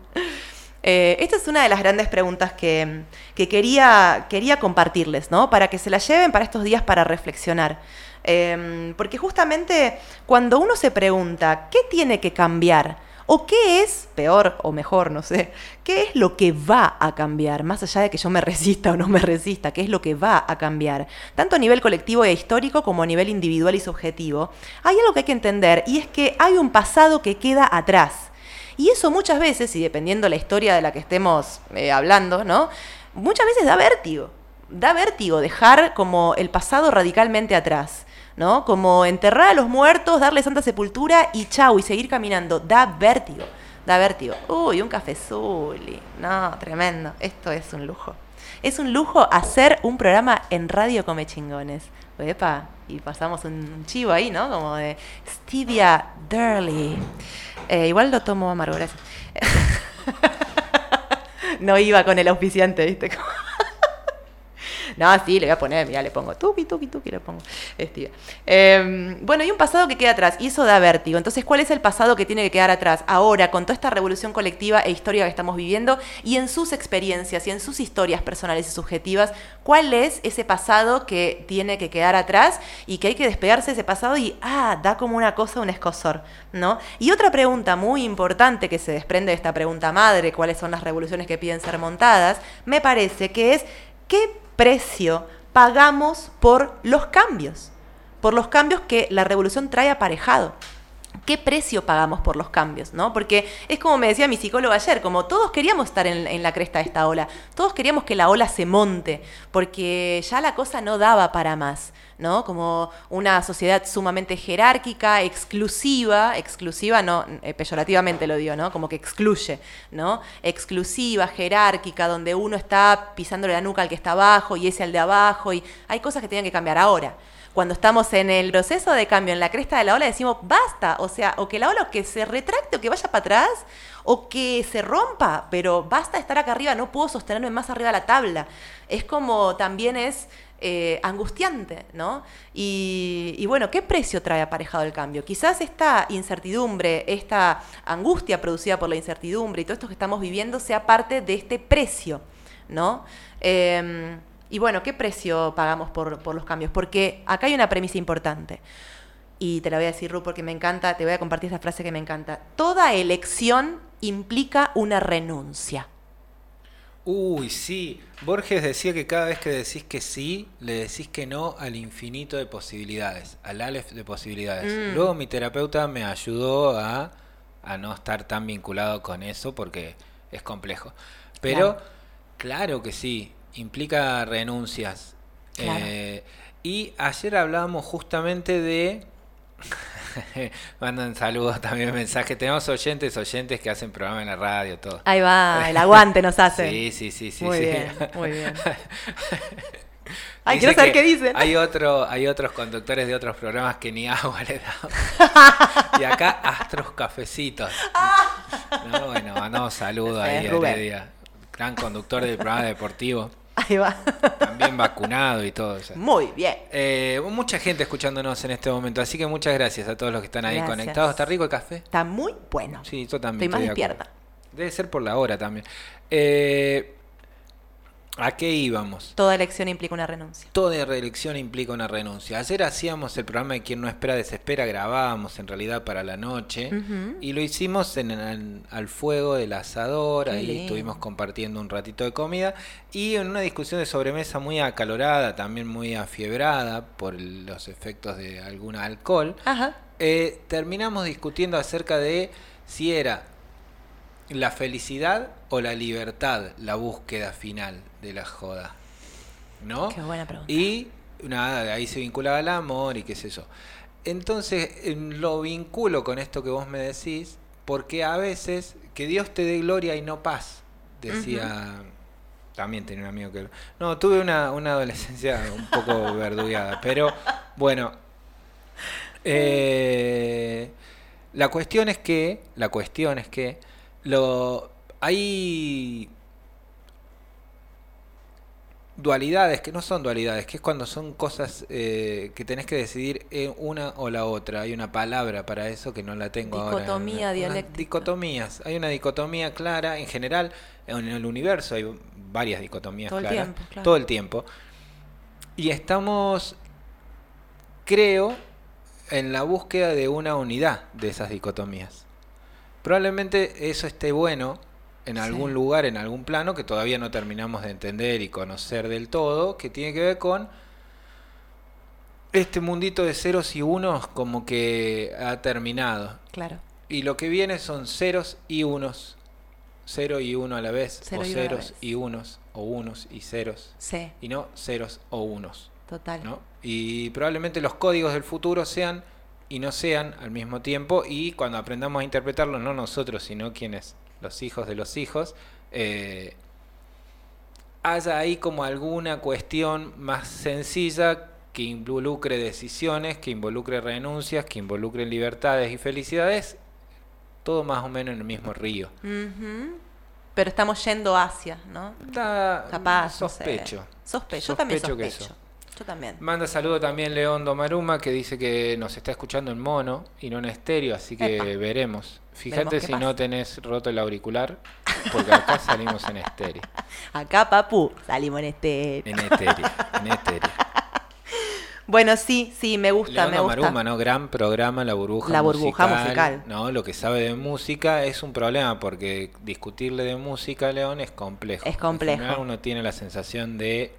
Eh, esta es una de las grandes preguntas que, que quería, compartirles, ¿no? Para que se la lleven para estos días para reflexionar. Eh, porque justamente cuando uno se pregunta, ¿qué tiene que cambiar? ¿O qué es, peor o mejor, no sé, qué es lo que va a cambiar? Más allá de que yo me resista o no me resista, ¿qué es lo que va a cambiar? Tanto a nivel colectivo e histórico como a nivel individual y subjetivo. Hay algo que hay que entender y es que hay un pasado que queda atrás. Y eso muchas veces, y dependiendo la historia de la que estemos eh, hablando, ¿no? Muchas veces da vértigo. Da vértigo dejar como el pasado radicalmente atrás, ¿no? Como enterrar a los muertos, darle santa sepultura y chau, y seguir caminando. Da vértigo. Da vértigo. Uy, un cafezuli. No, tremendo. Esto es un lujo. Es un lujo hacer un programa en Radio Come Chingones. Epa, y pasamos un chivo ahí, ¿no? Como de Stevia Durley. Eh, igual lo tomo amargo, gracias. no iba con el auspiciante, ¿viste? No, sí, le voy a poner, mira, le pongo tuki, tuki, tuki, le pongo. Eh, bueno, hay un pasado que queda atrás y eso da vértigo. Entonces, ¿cuál es el pasado que tiene que quedar atrás? Ahora, con toda esta revolución colectiva e histórica que estamos viviendo y en sus experiencias y en sus historias personales y subjetivas, ¿cuál es ese pasado que tiene que quedar atrás y que hay que despegarse de ese pasado y, ah, da como una cosa, un escosor, ¿no? Y otra pregunta muy importante que se desprende de esta pregunta madre, ¿cuáles son las revoluciones que piden ser montadas? Me parece que es, ¿qué precio pagamos por los cambios? Por los cambios que la revolución trae aparejado. ¿Qué precio pagamos por los cambios? ¿no? Porque es como me decía mi psicólogo ayer, como todos queríamos estar en, la cresta de esta ola, todos queríamos que la ola se monte, porque ya la cosa no daba para más, ¿no? Como una sociedad sumamente jerárquica, exclusiva, exclusiva, no, eh, peyorativamente lo digo, ¿no? Como que excluye, ¿no? Exclusiva, jerárquica, donde uno está pisándole la nuca al que está abajo y ese al de abajo, y hay cosas que tienen que cambiar ahora cuando estamos en el proceso de cambio, en la cresta de la ola, decimos basta, o sea, o que la ola o que se retracte o que vaya para atrás, o que se rompa, pero basta estar acá arriba, no puedo sostenerme más arriba de la tabla. Es como también es eh, angustiante, ¿no? Y, y bueno, ¿qué precio trae aparejado el cambio? Quizás esta incertidumbre, esta angustia producida por la incertidumbre y todo esto que estamos viviendo sea parte de este precio, ¿no? Em, y bueno, ¿qué precio pagamos por, por los cambios? Porque acá hay una premisa importante. Y te la voy a decir, Ru, porque me encanta, te voy a compartir esta frase que me encanta. Toda elección implica una renuncia. Uy, sí. Borges decía que cada vez que decís que sí, le decís que no al infinito de posibilidades, al alef de posibilidades. Mm. Luego mi terapeuta me ayudó a, a no estar tan vinculado con eso porque es complejo. Pero claro, que sí, implica renuncias. Claro. Eh, y ayer hablábamos justamente de... Mandan saludos también mensajes. Tenemos oyentes, oyentes que hacen programa en la radio, todo. Ahí va, el aguante nos hace. Sí, sí, sí, sí. Muy sí. bien, muy bien. Ay, Dice quiero saber qué dicen. Hay, otro, hay otros conductores de otros programas que ni agua le dan. y acá astros cafecitos. No, bueno, mandamos saludos ahí a. Gran conductor del programa deportivo. Ahí va. También vacunado y todo. Muy bien. Eh, mucha gente escuchándonos en este momento, así que muchas gracias a todos los que están ahí Gracias. conectados. ¿Está rico el café? Está muy bueno. Sí, yo también. Estoy más de acuerdo. despierta. Debe ser por la hora también. Eh, ¿A qué íbamos? Toda elección implica una renuncia. Toda reelección implica una renuncia. Ayer hacíamos el programa de Quien no espera desespera, grabábamos en realidad para la noche y lo hicimos en el- al fuego del asador, Qué ahí lindo. estuvimos compartiendo un ratito de comida y en una discusión de sobremesa muy acalorada, también muy afiebrada por el- los efectos de algún alcohol, Ajá. eh, terminamos discutiendo acerca de si era la felicidad o la libertad la búsqueda final de la joda. ¿no? Qué buena pregunta. Y nada, de ahí se vinculaba el amor y qué es eso. Entonces em, lo vinculo con esto que vos me decís, porque a veces que Dios te dé gloria y no paz, decía. También tenía un amigo que. No, tuve una, una adolescencia un poco verdugueada, pero bueno. Eh, la cuestión es que. La cuestión es que. Lo, hay dualidades que no son dualidades, que es cuando son cosas eh, que tenés que decidir en una o la otra. Hay una palabra para eso que no la tengo ahora. Dicotomía dialéctica. Dicotomías. Hay una dicotomía clara. En general, en el universo hay varias dicotomías Todo el claras. tiempo, claro. Todo el tiempo. Y estamos, creo, en la búsqueda de una unidad de esas dicotomías. Probablemente eso esté bueno en Sí. algún lugar, en algún plano que todavía no terminamos de entender y conocer del todo, que tiene que ver con este mundito de ceros y unos como que ha terminado. Claro. Y lo que viene son ceros y unos. Cero y uno a la vez. Cero o y ceros vez. y unos. O unos y ceros. Sí, Y no ceros o unos. total. ¿no? Y probablemente los códigos del futuro sean y no sean al mismo tiempo. Y cuando aprendamos a interpretarlos, no nosotros, sino quienes, los hijos de los hijos, eh, haya ahí como alguna cuestión más sencilla que involucre decisiones, que involucre renuncias, que involucre libertades y felicidades, todo más o menos en el mismo río. Pero estamos yendo hacia, ¿no? Da- Capaz. no sé. sospecho. Sospecho. Yo también Sospecho que eso. Yo también. Manda saludo también León Domaruma que dice que nos está escuchando en mono y no en estéreo, así que Epa. veremos. Fíjate si pasa. no tenés roto el auricular, porque acá salimos en estéreo. Acá, papu, salimos en este. En estéreo, en estéreo. Bueno, sí, sí, me gusta, me gusta. Domaruma, ¿no? Gran programa, La Burbuja La Burbuja Musical. No, lo que sabe de música es un problema, porque discutirle de música a León es complejo. Es complejo. general uno tiene la sensación de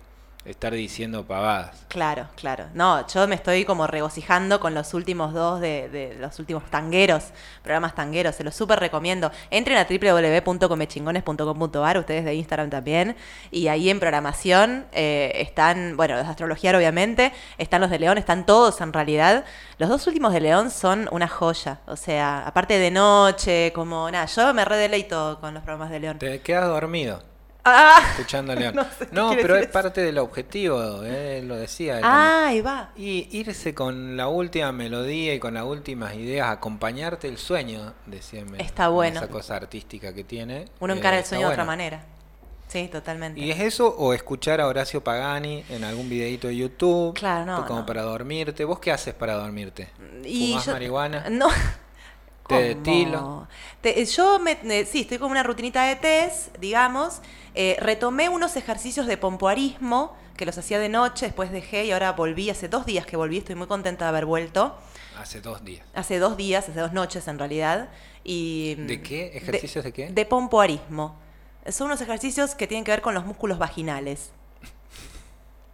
estar diciendo pavadas. Claro, claro. No, yo me estoy como regocijando con los últimos dos de, de los últimos tangueros, programas tangueros, se los súper recomiendo. Entren a www.comechingones.com.ar, ustedes de Instagram también, y ahí en programación eh, están, bueno, los de astrología obviamente, están los de León, están todos en realidad. Los dos últimos de León son una joya, o sea, aparte de noche, como nada, yo me redeleito con los programas de León. Te quedas dormido. ¡Ah! escuchando a León. No sé pero es parte del objetivo, eh, lo decía. Ah, ahí va. Y irse con la última melodía y con las últimas ideas, acompañarte el sueño, decía Está en bueno. Esa cosa artística que tiene. Uno eh, encara el sueño de otra manera. Sí, totalmente. ¿Y es eso o escuchar a Horacio Pagani en algún videito de YouTube? Claro, no, Como no. para dormirte. ¿Vos qué haces para dormirte? Y ¿Fumás yo- marihuana? No. ¿Té de ¿Cómo? tilo? Te- yo me, eh, sí, estoy con una rutinita de test, digamos. Eh, retomé unos ejercicios de pompoarismo que los hacía de noche, después dejé y ahora volví. Hace dos días que volví, estoy muy contenta de haber vuelto. Hace dos días. Hace dos días, hace dos noches en realidad. Y, ¿De qué? ¿Ejercicios de qué? De pompoarismo. Son unos ejercicios que tienen que ver con los músculos vaginales.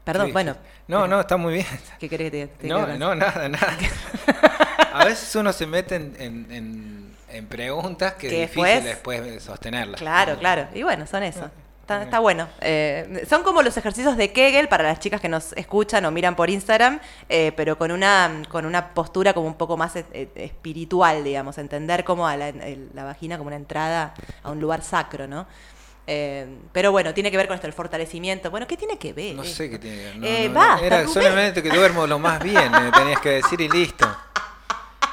Perdón, bueno. No, no, está muy bien. ¿Qué querés que te, te No, no, nada, nada. A veces uno se mete en, en- en- en preguntas que, Que es difícil después- después sostenerlas. Claro, claro. Y bueno, son eso. Está, está bueno. Eh, son como los ejercicios de Kegel para las chicas que nos escuchan o miran por Instagram, eh, pero con una, con una postura como un poco más eh, eh, espiritual, digamos, entender como a la, el- la vagina como una entrada a un lugar sacro, ¿no? Eh, pero bueno, tiene que ver con esto, el fortalecimiento. Bueno, ¿qué tiene que ver? No sé qué tiene que ver. no, Eh, no, basta, Era solamente que duermo lo más bien, me tenías que decir y listo.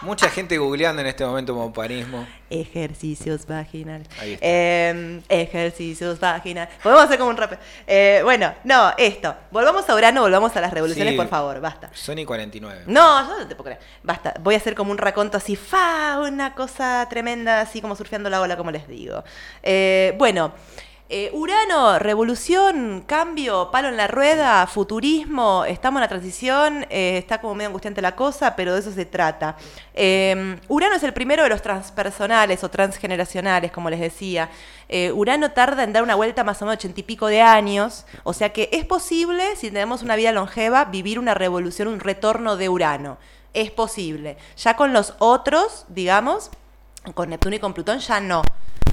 Mucha gente googleando en este momento mompanismo. Ejercicios vaginales. Ahí está. Eh, ejercicios vaginales. Podemos hacer como un rap. Eh, bueno, no, esto. Volvamos a Urano, volvamos a las revoluciones, Sí. por favor, basta. Sony 49. No, yo no te puedo creer. Basta, voy a hacer como un raconto así, fa, una cosa tremenda, así como surfeando la ola, como les digo. Eh, bueno, eh, Urano, revolución, cambio, palo en la rueda, futurismo, estamos en la transición, eh, está como medio angustiante la cosa, pero de eso se trata. Eh, Urano es el primero de los transpersonales o transgeneracionales, como les decía. Eh, Urano tarda en dar una vuelta más o menos ochenta y pico de años, o sea que es posible, si tenemos una vida longeva, vivir una revolución, un retorno de Urano. Es posible. Ya con los otros, digamos, con Neptuno y con Plutón ya no.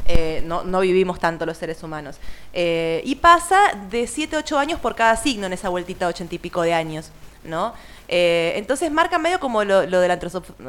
Eh, no, no vivimos tanto los seres humanos. Eh, y pasa de 7 8 años por cada signo en esa vueltita de ochenta y pico de años, ¿no? Eh, entonces marca medio como lo, lo de la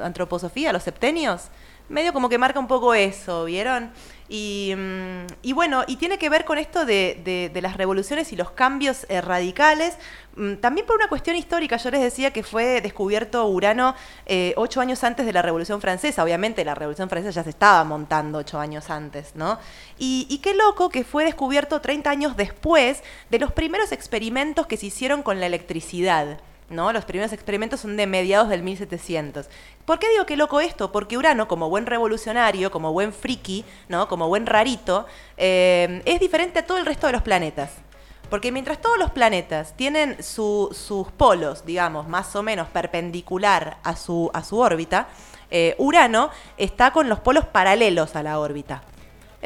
antroposofía, los septenios, medio como que marca un poco eso, ¿vieron? Y, mm, y bueno, y tiene que ver con esto de, las revoluciones y los cambios eh, radicales, mm, también por una cuestión histórica, yo les decía que fue descubierto Urano eh, ocho años antes de la Revolución Francesa, obviamente la Revolución Francesa ya se estaba montando ocho años antes, ¿no? Y, y qué loco que fue descubierto 30 años después de los primeros experimentos que se hicieron con la electricidad. ¿No? Los primeros experimentos son de mediados del 1700. ¿Por qué digo que loco esto? Porque Urano, como buen revolucionario, como buen friki, ¿no? como buen rarito, eh, es diferente a todo el resto de los planetas. Porque mientras todos los planetas tienen su- sus polos, digamos, más o menos perpendicular a su, a su órbita, eh, Urano está con los polos paralelos a la órbita.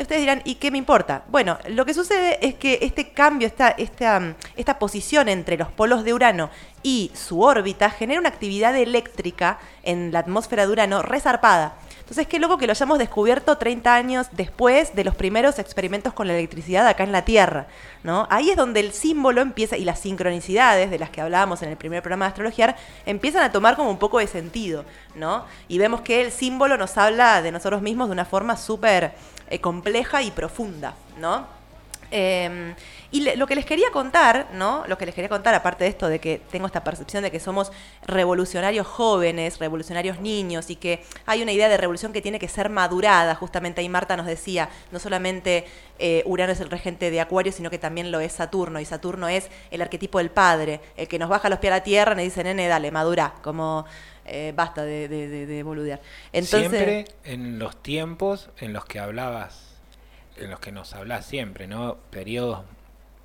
Ustedes dirán, ¿y qué me importa? Bueno, lo que sucede es que este cambio, esta, esta, esta posición entre los polos de Urano y su órbita genera una actividad eléctrica en la atmósfera de Urano resarpada. Entonces, qué loco que lo hayamos descubierto 30 años después de los primeros experimentos con la electricidad acá en la Tierra. ¿no? Ahí es donde el símbolo empieza, y las sincronicidades de las que hablábamos en el primer programa de astrología, empiezan a tomar como un poco de sentido. ¿no? Y vemos que el símbolo nos habla de nosotros mismos de una forma súper eh, compleja y profunda. ¿no? Eh, y le- lo que les quería contar, ¿no? Lo que les quería contar, aparte de esto de que tengo esta percepción de que somos revolucionarios jóvenes, revolucionarios niños, y que hay una idea de revolución que tiene que ser madurada. Justamente ahí Marta nos decía, no solamente eh, Urano es el regente de Acuario, sino que también lo es Saturno, y Saturno es el arquetipo del padre, el que nos baja los pies a la tierra y nos dice, nene, dale, madura, como eh, basta de, de, de- de boludear. Entonces, Siempre en los tiempos en los que hablabas, en los que nos hablas siempre, ¿no? Periodos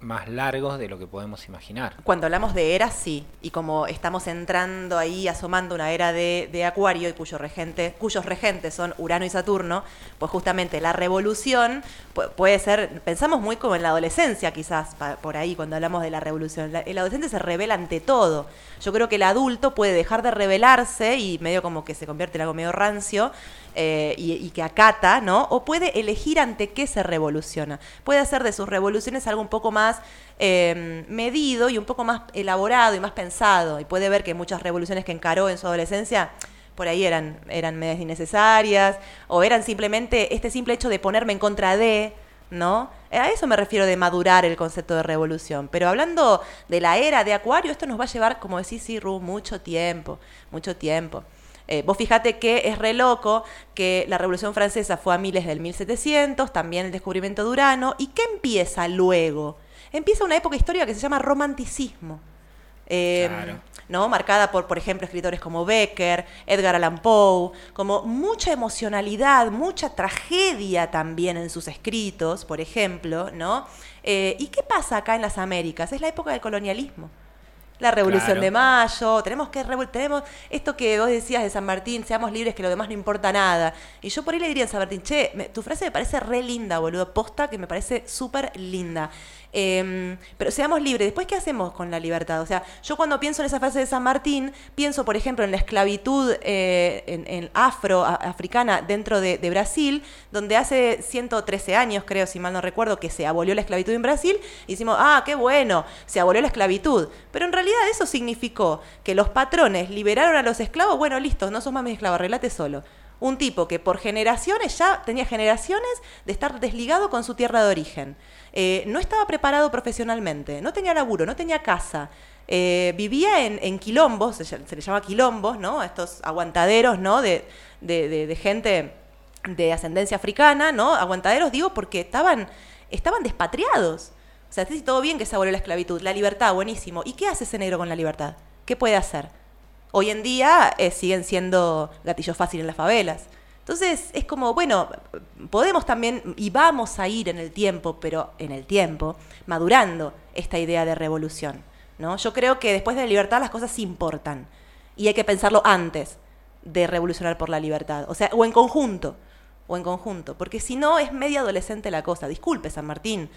más largos de lo que podemos imaginar. Cuando hablamos de eras, sí. Y como estamos entrando ahí, asomando una era de, de Acuario, y cuyo regente, cuyos regentes son Urano y Saturno, pues justamente la revolución pu- puede ser, pensamos muy como en la adolescencia quizás, por ahí, cuando hablamos de la revolución. El adolescente se revela ante todo. Yo creo que el adulto puede dejar de rebelarse y medio como que se convierte en algo medio rancio, eh, y que acata, ¿no? O puede elegir ante qué se revoluciona. Puede hacer de sus revoluciones algo un poco más eh, medido y un poco más elaborado y más pensado. Y puede ver que muchas revoluciones que encaró en su adolescencia por ahí eran, eran medias innecesarias o eran simplemente este simple hecho de ponerme en contra de, ¿no? A eso me refiero de madurar el concepto de revolución. Pero hablando de la era de Acuario, esto nos va a llevar, como decís, sí, mucho tiempo, mucho tiempo. Eh, vos fijate que es re loco que la Revolución Francesa fue a miles del 1700, también el descubrimiento de Urano. ¿Y qué empieza luego? Empieza una época histórica que se llama romanticismo. Eh, Claro. ¿no? Marcada por, por ejemplo, escritores como Becker, Edgar Allan Poe, como mucha emocionalidad, mucha tragedia también en sus escritos, por ejemplo, ¿no? Eh, ¿Y qué pasa acá en las Américas? Es la época del colonialismo. La Revolución Claro. de Mayo, tenemos que tenemos esto que vos decías de San Martín, seamos libres que lo demás no importa nada. Y yo por ahí le diría a San Martín, che, me- tu frase me parece re linda, boludo, posta que me parece súper linda. Em, pero seamos libres. Después, ¿qué hacemos con la libertad? O sea, yo cuando pienso en esa frase de San Martín, pienso, por ejemplo, en la esclavitud eh, en, afro, africana dentro de, de Brasil, donde hace 113 años, creo, si mal no recuerdo, que se abolió la esclavitud en Brasil, y decimos, ah, qué bueno, se abolió la esclavitud. Pero en realidad eso significó que los patrones liberaron a los esclavos, bueno, listo, no sos más mi esclavo, arreglate solo. Un tipo que por generaciones ya tenía generaciones de estar desligado con su tierra de origen. Eh, no estaba preparado profesionalmente, no tenía laburo, no tenía casa. Eh, vivía en, quilombos, se, le llama quilombos, ¿no? Estos aguantaderos, ¿no? De, de- gente de ascendencia africana, ¿no? Aguantaderos, digo, porque estaban, estaban despatriados. O sea, todo bien que se abolió la esclavitud, la libertad, buenísimo. ¿Y qué hace ese negro con la libertad? ¿Qué puede hacer? Hoy en día eh, siguen siendo gatillos fáciles en las favelas. Entonces es como, bueno, podemos también, y vamos a ir en el tiempo, pero en el tiempo, madurando esta idea de revolución. ¿no? Yo creo que después de la libertad las cosas importan. Y hay que pensarlo antes de revolucionar por la libertad. O sea, o en conjunto. O en conjunto. Porque si no, es medio adolescente la cosa. Disculpe, San Martín.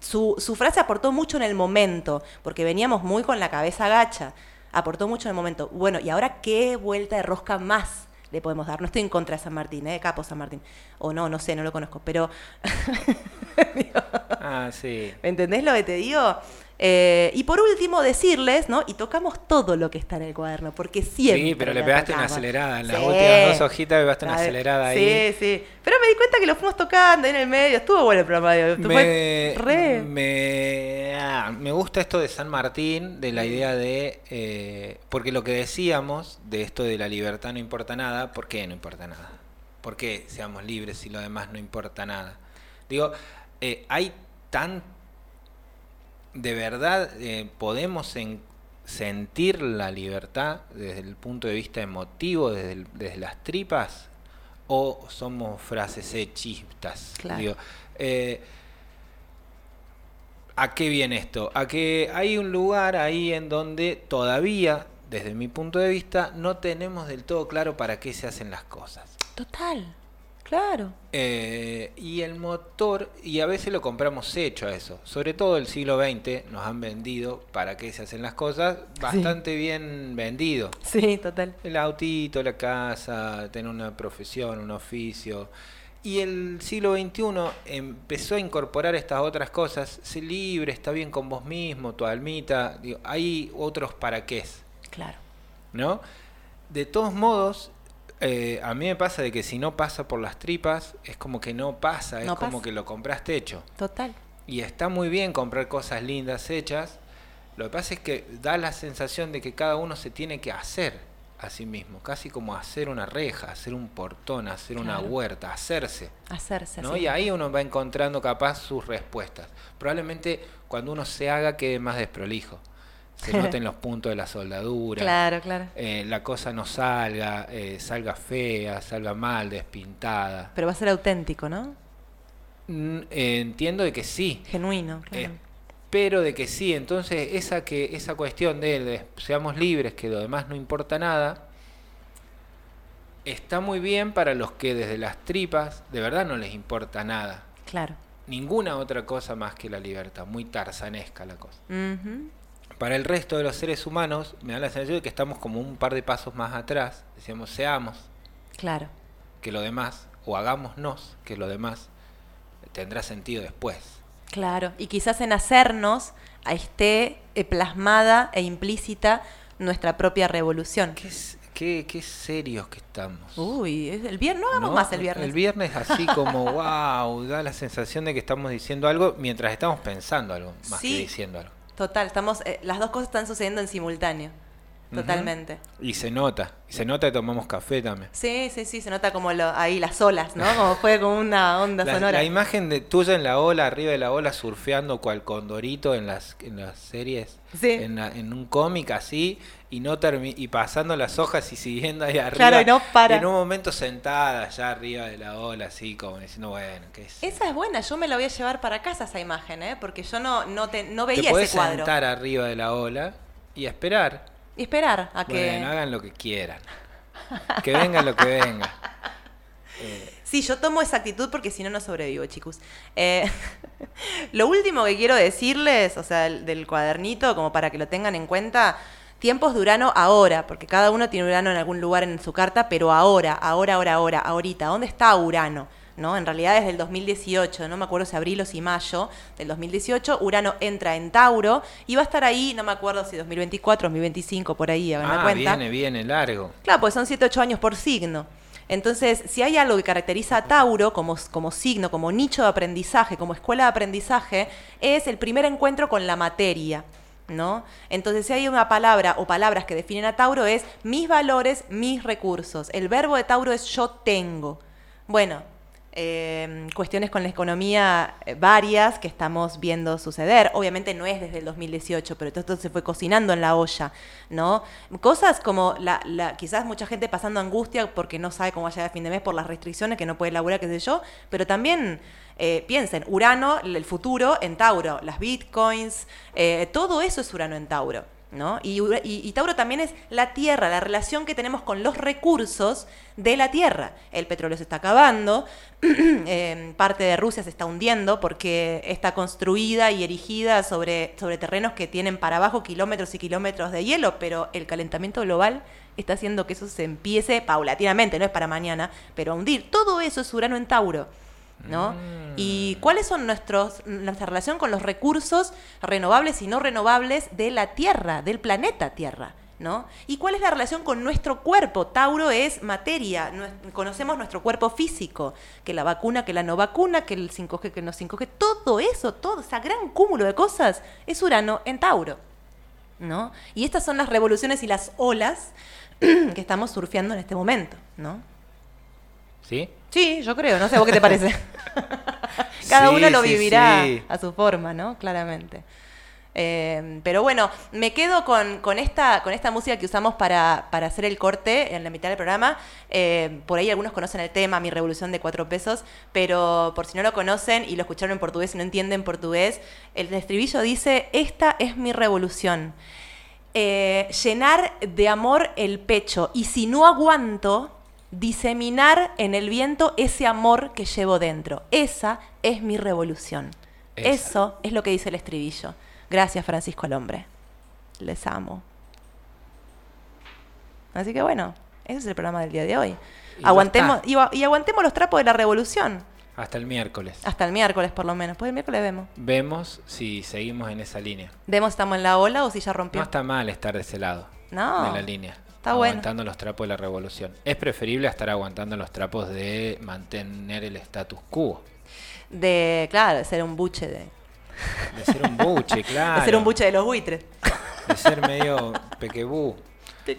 Su, su frase aportó mucho en el momento, porque veníamos muy con la cabeza gacha. Aportó mucho en el momento. Bueno, ¿y ahora qué vuelta de rosca más le podemos dar? No estoy en contra de San Martín, ¿eh? Capo San Martín. O no, no sé, no lo conozco. Pero, Ah, sí. ¿me entendés lo que te digo? Eh, y por último, decirles, ¿no? Y tocamos todo lo que está en el cuaderno, porque siempre. Sí, pero le pegaste una acelerada. En las Sí. últimas dos hojitas me pegaste una acelerada sí, ahí. Sí, Pero me di cuenta que lo fuimos tocando ahí en el medio. Estuvo bueno el programa de hoy. Me, re. me, ah, me gusta esto de San Martín, de la idea de... eh, porque lo que decíamos de esto de la libertad no importa nada, ¿por qué no importa nada? ¿Por qué seamos libres si lo demás no importa nada? Digo, eh, hay tan... De verdad, eh, podemos en- sentir la libertad desde el punto de vista emotivo, desde, el- desde las tripas, o somos frases hechistas. Claro. Digo, eh, ¿A qué viene esto? A que hay un lugar ahí en donde todavía, desde mi punto de vista, no tenemos del todo claro para qué se hacen las cosas. Total. Claro. Eh, y el motor, y a veces lo compramos hecho a eso. Sobre todo el siglo XX nos han vendido para qué se hacen las cosas, bastante bien vendido. Sí, total. El autito, la casa, tener una profesión, un oficio. Y el siglo XXI empezó a incorporar estas otras cosas. Sé libre, está bien con vos mismo, tu almita. Digo, hay otros para qué Claro. ¿no? De todos modos, eh, a mí me pasa de que si no pasa por las tripas, es como que no pasa, es como que lo compraste hecho. Total. Y está muy bien comprar cosas lindas hechas. Lo que pasa es que da la sensación de que cada uno se tiene que hacer a sí mismo, casi como hacer una reja, hacer un portón, hacer una huerta, hacerse. Hacerse. ¿no? Y ahí uno va encontrando capaz sus respuestas. Probablemente cuando uno se haga quede más desprolijo. Se noten los puntos de la soldadura. Claro, claro. eh, la cosa no salga, eh, salga fea, salga mal, despintada. Pero va a ser auténtico, ¿no? Mm, eh, entiendo de que sí, Genuino. eh, claro. pero de que sí. Entonces esa que esa cuestión de, de seamos libres, que lo demás no importa nada, está muy bien para los que desde las tripas de verdad no les importa nada. Claro. Ninguna otra cosa más que la libertad, muy tarzanesca la cosa. Ujú. Para el resto de los seres humanos me da la sensación de que estamos como un par de pasos más atrás. Decíamos, seamos, Claro. que lo demás, o hagámonos, que lo demás tendrá sentido después. Claro. Y quizás en hacernos esté eh, plasmada e implícita nuestra propia revolución. Qué, qué, qué serios que estamos. Uy, es el viernes. No hagamos ¿no? más el viernes. El viernes así como, wow, da la sensación de que estamos diciendo algo mientras estamos pensando algo, más Sí. que diciendo algo. Total, estamos, eh, las dos cosas están sucediendo en simultáneo. Totalmente. Y se nota, y se nota que tomamos café también. Sí, sí, sí, se nota como lo- ahí las olas, ¿no? Como fue como una onda La, sonora. la imagen de tuya en la ola, arriba de la ola, surfeando cual condorito en las, en las series, Sí. en, la- en un cómic así, y no y pasando las hojas y siguiendo ahí arriba. Claro, y no para. En un momento sentada allá arriba de la ola, así como diciendo, bueno, ¿qué es? Esa es buena, yo me la voy a llevar para casa esa imagen, ¿eh? Porque yo no, no, te, no Te veía podés ese cuadro. sentar arriba de la ola y esperar. Y esperar a que... Bueno, hagan lo que quieran. Que venga lo que venga. Sí, yo tomo esa actitud porque si no, no sobrevivo, chicos. Eh, lo último que quiero decirles, o sea, del, del cuadernito, como para que lo tengan en cuenta, tiempos de Urano ahora, porque cada uno tiene Urano en algún lugar en su carta, pero ahora, ahora, ahora, ahora, ahorita. ¿Dónde está Urano? ¿No? En realidad desde el 2018, no me acuerdo si abril o si mayo del 2018, Urano entra en Tauro y va a estar ahí, no me acuerdo si 2024, 2025, por ahí, hagan la Ah, cuenta. viene, viene, largo. Claro, pues son 7, 8 años por signo. Entonces, si hay algo que caracteriza a Tauro como, como signo, como nicho de aprendizaje, como escuela de aprendizaje, es el primer encuentro con la materia. ¿No? Entonces, si hay una palabra o palabras que definen a Tauro es mis valores, mis recursos. El verbo de Tauro es yo tengo. Bueno, eh, cuestiones con la economía eh, varias que estamos viendo suceder. Obviamente no es desde el 2018, pero todo esto se fue cocinando en la olla, ¿no? Cosas como la, la- quizás mucha gente pasando angustia porque no sabe cómo va a fin de mes por las restricciones, que no puede laburar, qué sé yo, pero también eh, piensen, Urano, el futuro en Tauro, las bitcoins, eh, todo eso es Urano en Tauro. ¿No? Y, y- Tauro también es la tierra, la relación que tenemos con los recursos de la tierra. El petróleo se está acabando, eh, parte de Rusia se está hundiendo porque está construida y erigida sobre, sobre terrenos que tienen para abajo kilómetros y kilómetros de hielo, pero el calentamiento global está haciendo que eso se empiece paulatinamente, no es para mañana, pero a hundir. Todo eso es Urano en Tauro. ¿No? ¿Y cuáles son nuestros, nuestra relación con los recursos renovables y no renovables de la Tierra, del planeta Tierra? ¿no? ¿Y cuál es la relación con nuestro cuerpo? Tauro es materia, conocemos nuestro cuerpo físico, que la vacuna, que la no vacuna, que el 5G, que no 5G, todo eso, todo ese gran cúmulo de cosas es Urano en Tauro. ¿no? Y estas son las revoluciones y las olas que estamos surfeando en este momento, ¿no? ¿Sí? Sí, yo creo, no sé, ¿vos qué te parece? Cada Sí, uno lo sí, vivirá sí. a su forma, ¿no? Claramente. Eh, pero bueno, me quedo con, con esta, con esta música que usamos para, para hacer el corte en la mitad del programa. Eh, por ahí algunos conocen el tema, Mi Revolución de Cuatro Pesos, pero por si no lo conocen y lo escucharon en portugués y no entienden portugués, el estribillo dice, esta es mi revolución. Eh, llenar de amor el pecho y si no aguanto, diseminar en el viento ese amor que llevo dentro. Esa es mi revolución. Esa. Eso es lo que dice el estribillo. Gracias, Francisco al hombre. Les amo. Así que bueno, ese es el programa del día de hoy. Y Aguantemos, y aguantemos los trapos de la revolución. Hasta el miércoles. Hasta el miércoles, por lo menos. Pues el miércoles vemos. Vemos si seguimos en esa línea. Vemos si estamos en la ola o si ya rompió. No está mal estar de ese lado No. de la línea. Está bueno. aguantando los trapos de la revolución. Es preferible estar aguantando los trapos de mantener el status quo. De, claro, de ser un buche de, De ser un buche, claro. de ser un buche de los buitres. De ser medio pequebú.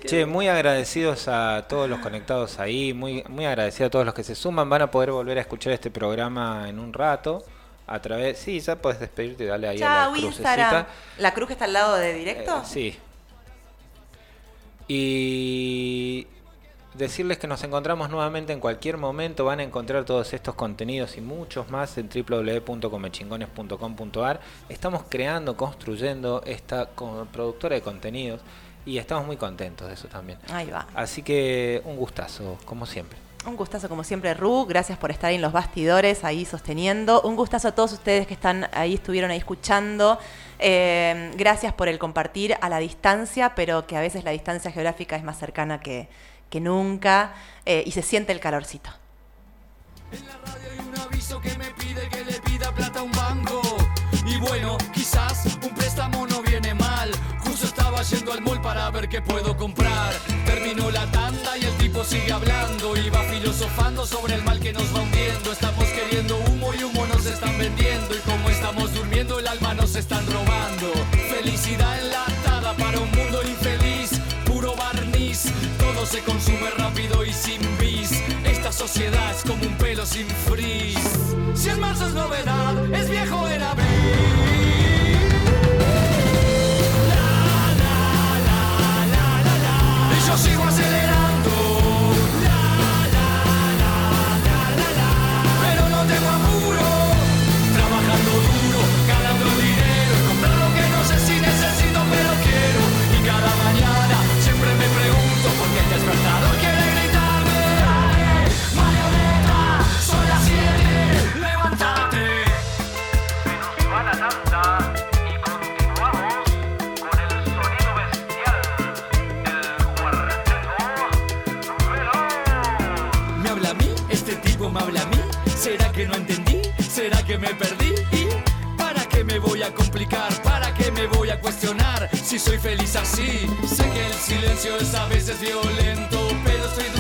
Che, muy agradecidos a todos los conectados ahí, muy, muy agradecidos a todos los que se suman. Van a poder volver a escuchar este programa en un rato. A través. Sí, ya puedes despedirte y dale ahí a Chao, la Instagram. crucecita. ¿La cruz que está al lado de directo? Eh, sí. Y decirles que nos encontramos nuevamente en cualquier momento. Van a encontrar todos estos contenidos y muchos más en www.comechingones.com.ar. Estamos creando, construyendo esta productora de contenidos y estamos muy contentos de eso también. Ahí va. Así que un gustazo, como siempre. Un gustazo como siempre, Ru. Gracias por estar en los bastidores, ahí sosteniendo. Un gustazo a todos ustedes que están ahí, estuvieron ahí escuchando. Eh, gracias por el compartir a la distancia, pero que a veces la distancia geográfica es más cercana que, que nunca eh, y se siente el calorcito. En la radio hay un aviso que me pide que le pida plata a un banco. Y bueno, quizás un préstamo no viene mal. Justo estaba yendo al mall para ver qué puedo comprar. Terminó la tanda y el sigue hablando. Y va filosofando sobre el mal que nos va hundiendo. Estamos queriendo humo y humo nos están vendiendo. Y como estamos durmiendo, el alma nos están robando. Felicidad enlatada para un mundo infeliz. Puro barniz, todo se consume rápido y sin bis. Esta sociedad es como un pelo sin frizz. Si en marzo es novedad, es viejo en abril. Yo sigo acelerando. Que me perdí? ¿Y para qué me voy a complicar? ¿Para qué me voy a cuestionar? Si soy feliz así Sé que el silencio es a veces violento Pero estoy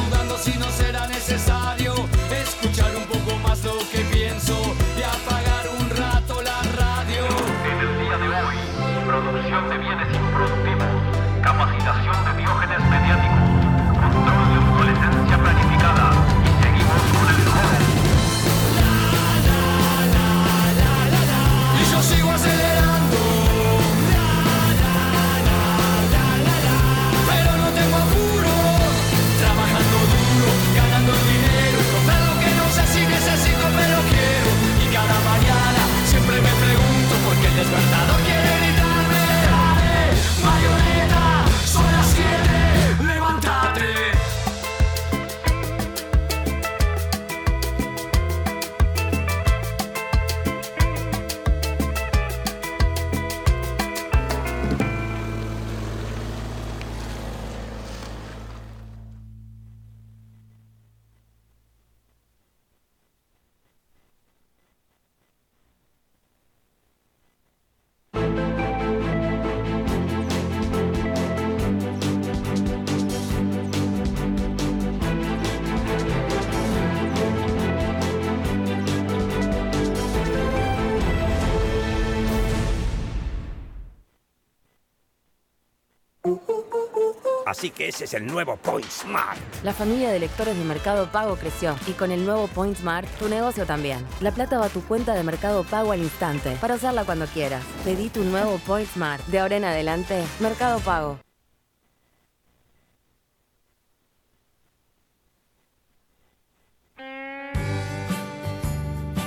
ese es el nuevo Point Smart. La familia de lectores de Mercado Pago creció y con el nuevo Point Smart, tu negocio también. La plata va a tu cuenta de Mercado Pago al instante para usarla cuando quieras. Pedí tu nuevo Point Smart. De ahora en adelante, Mercado Pago.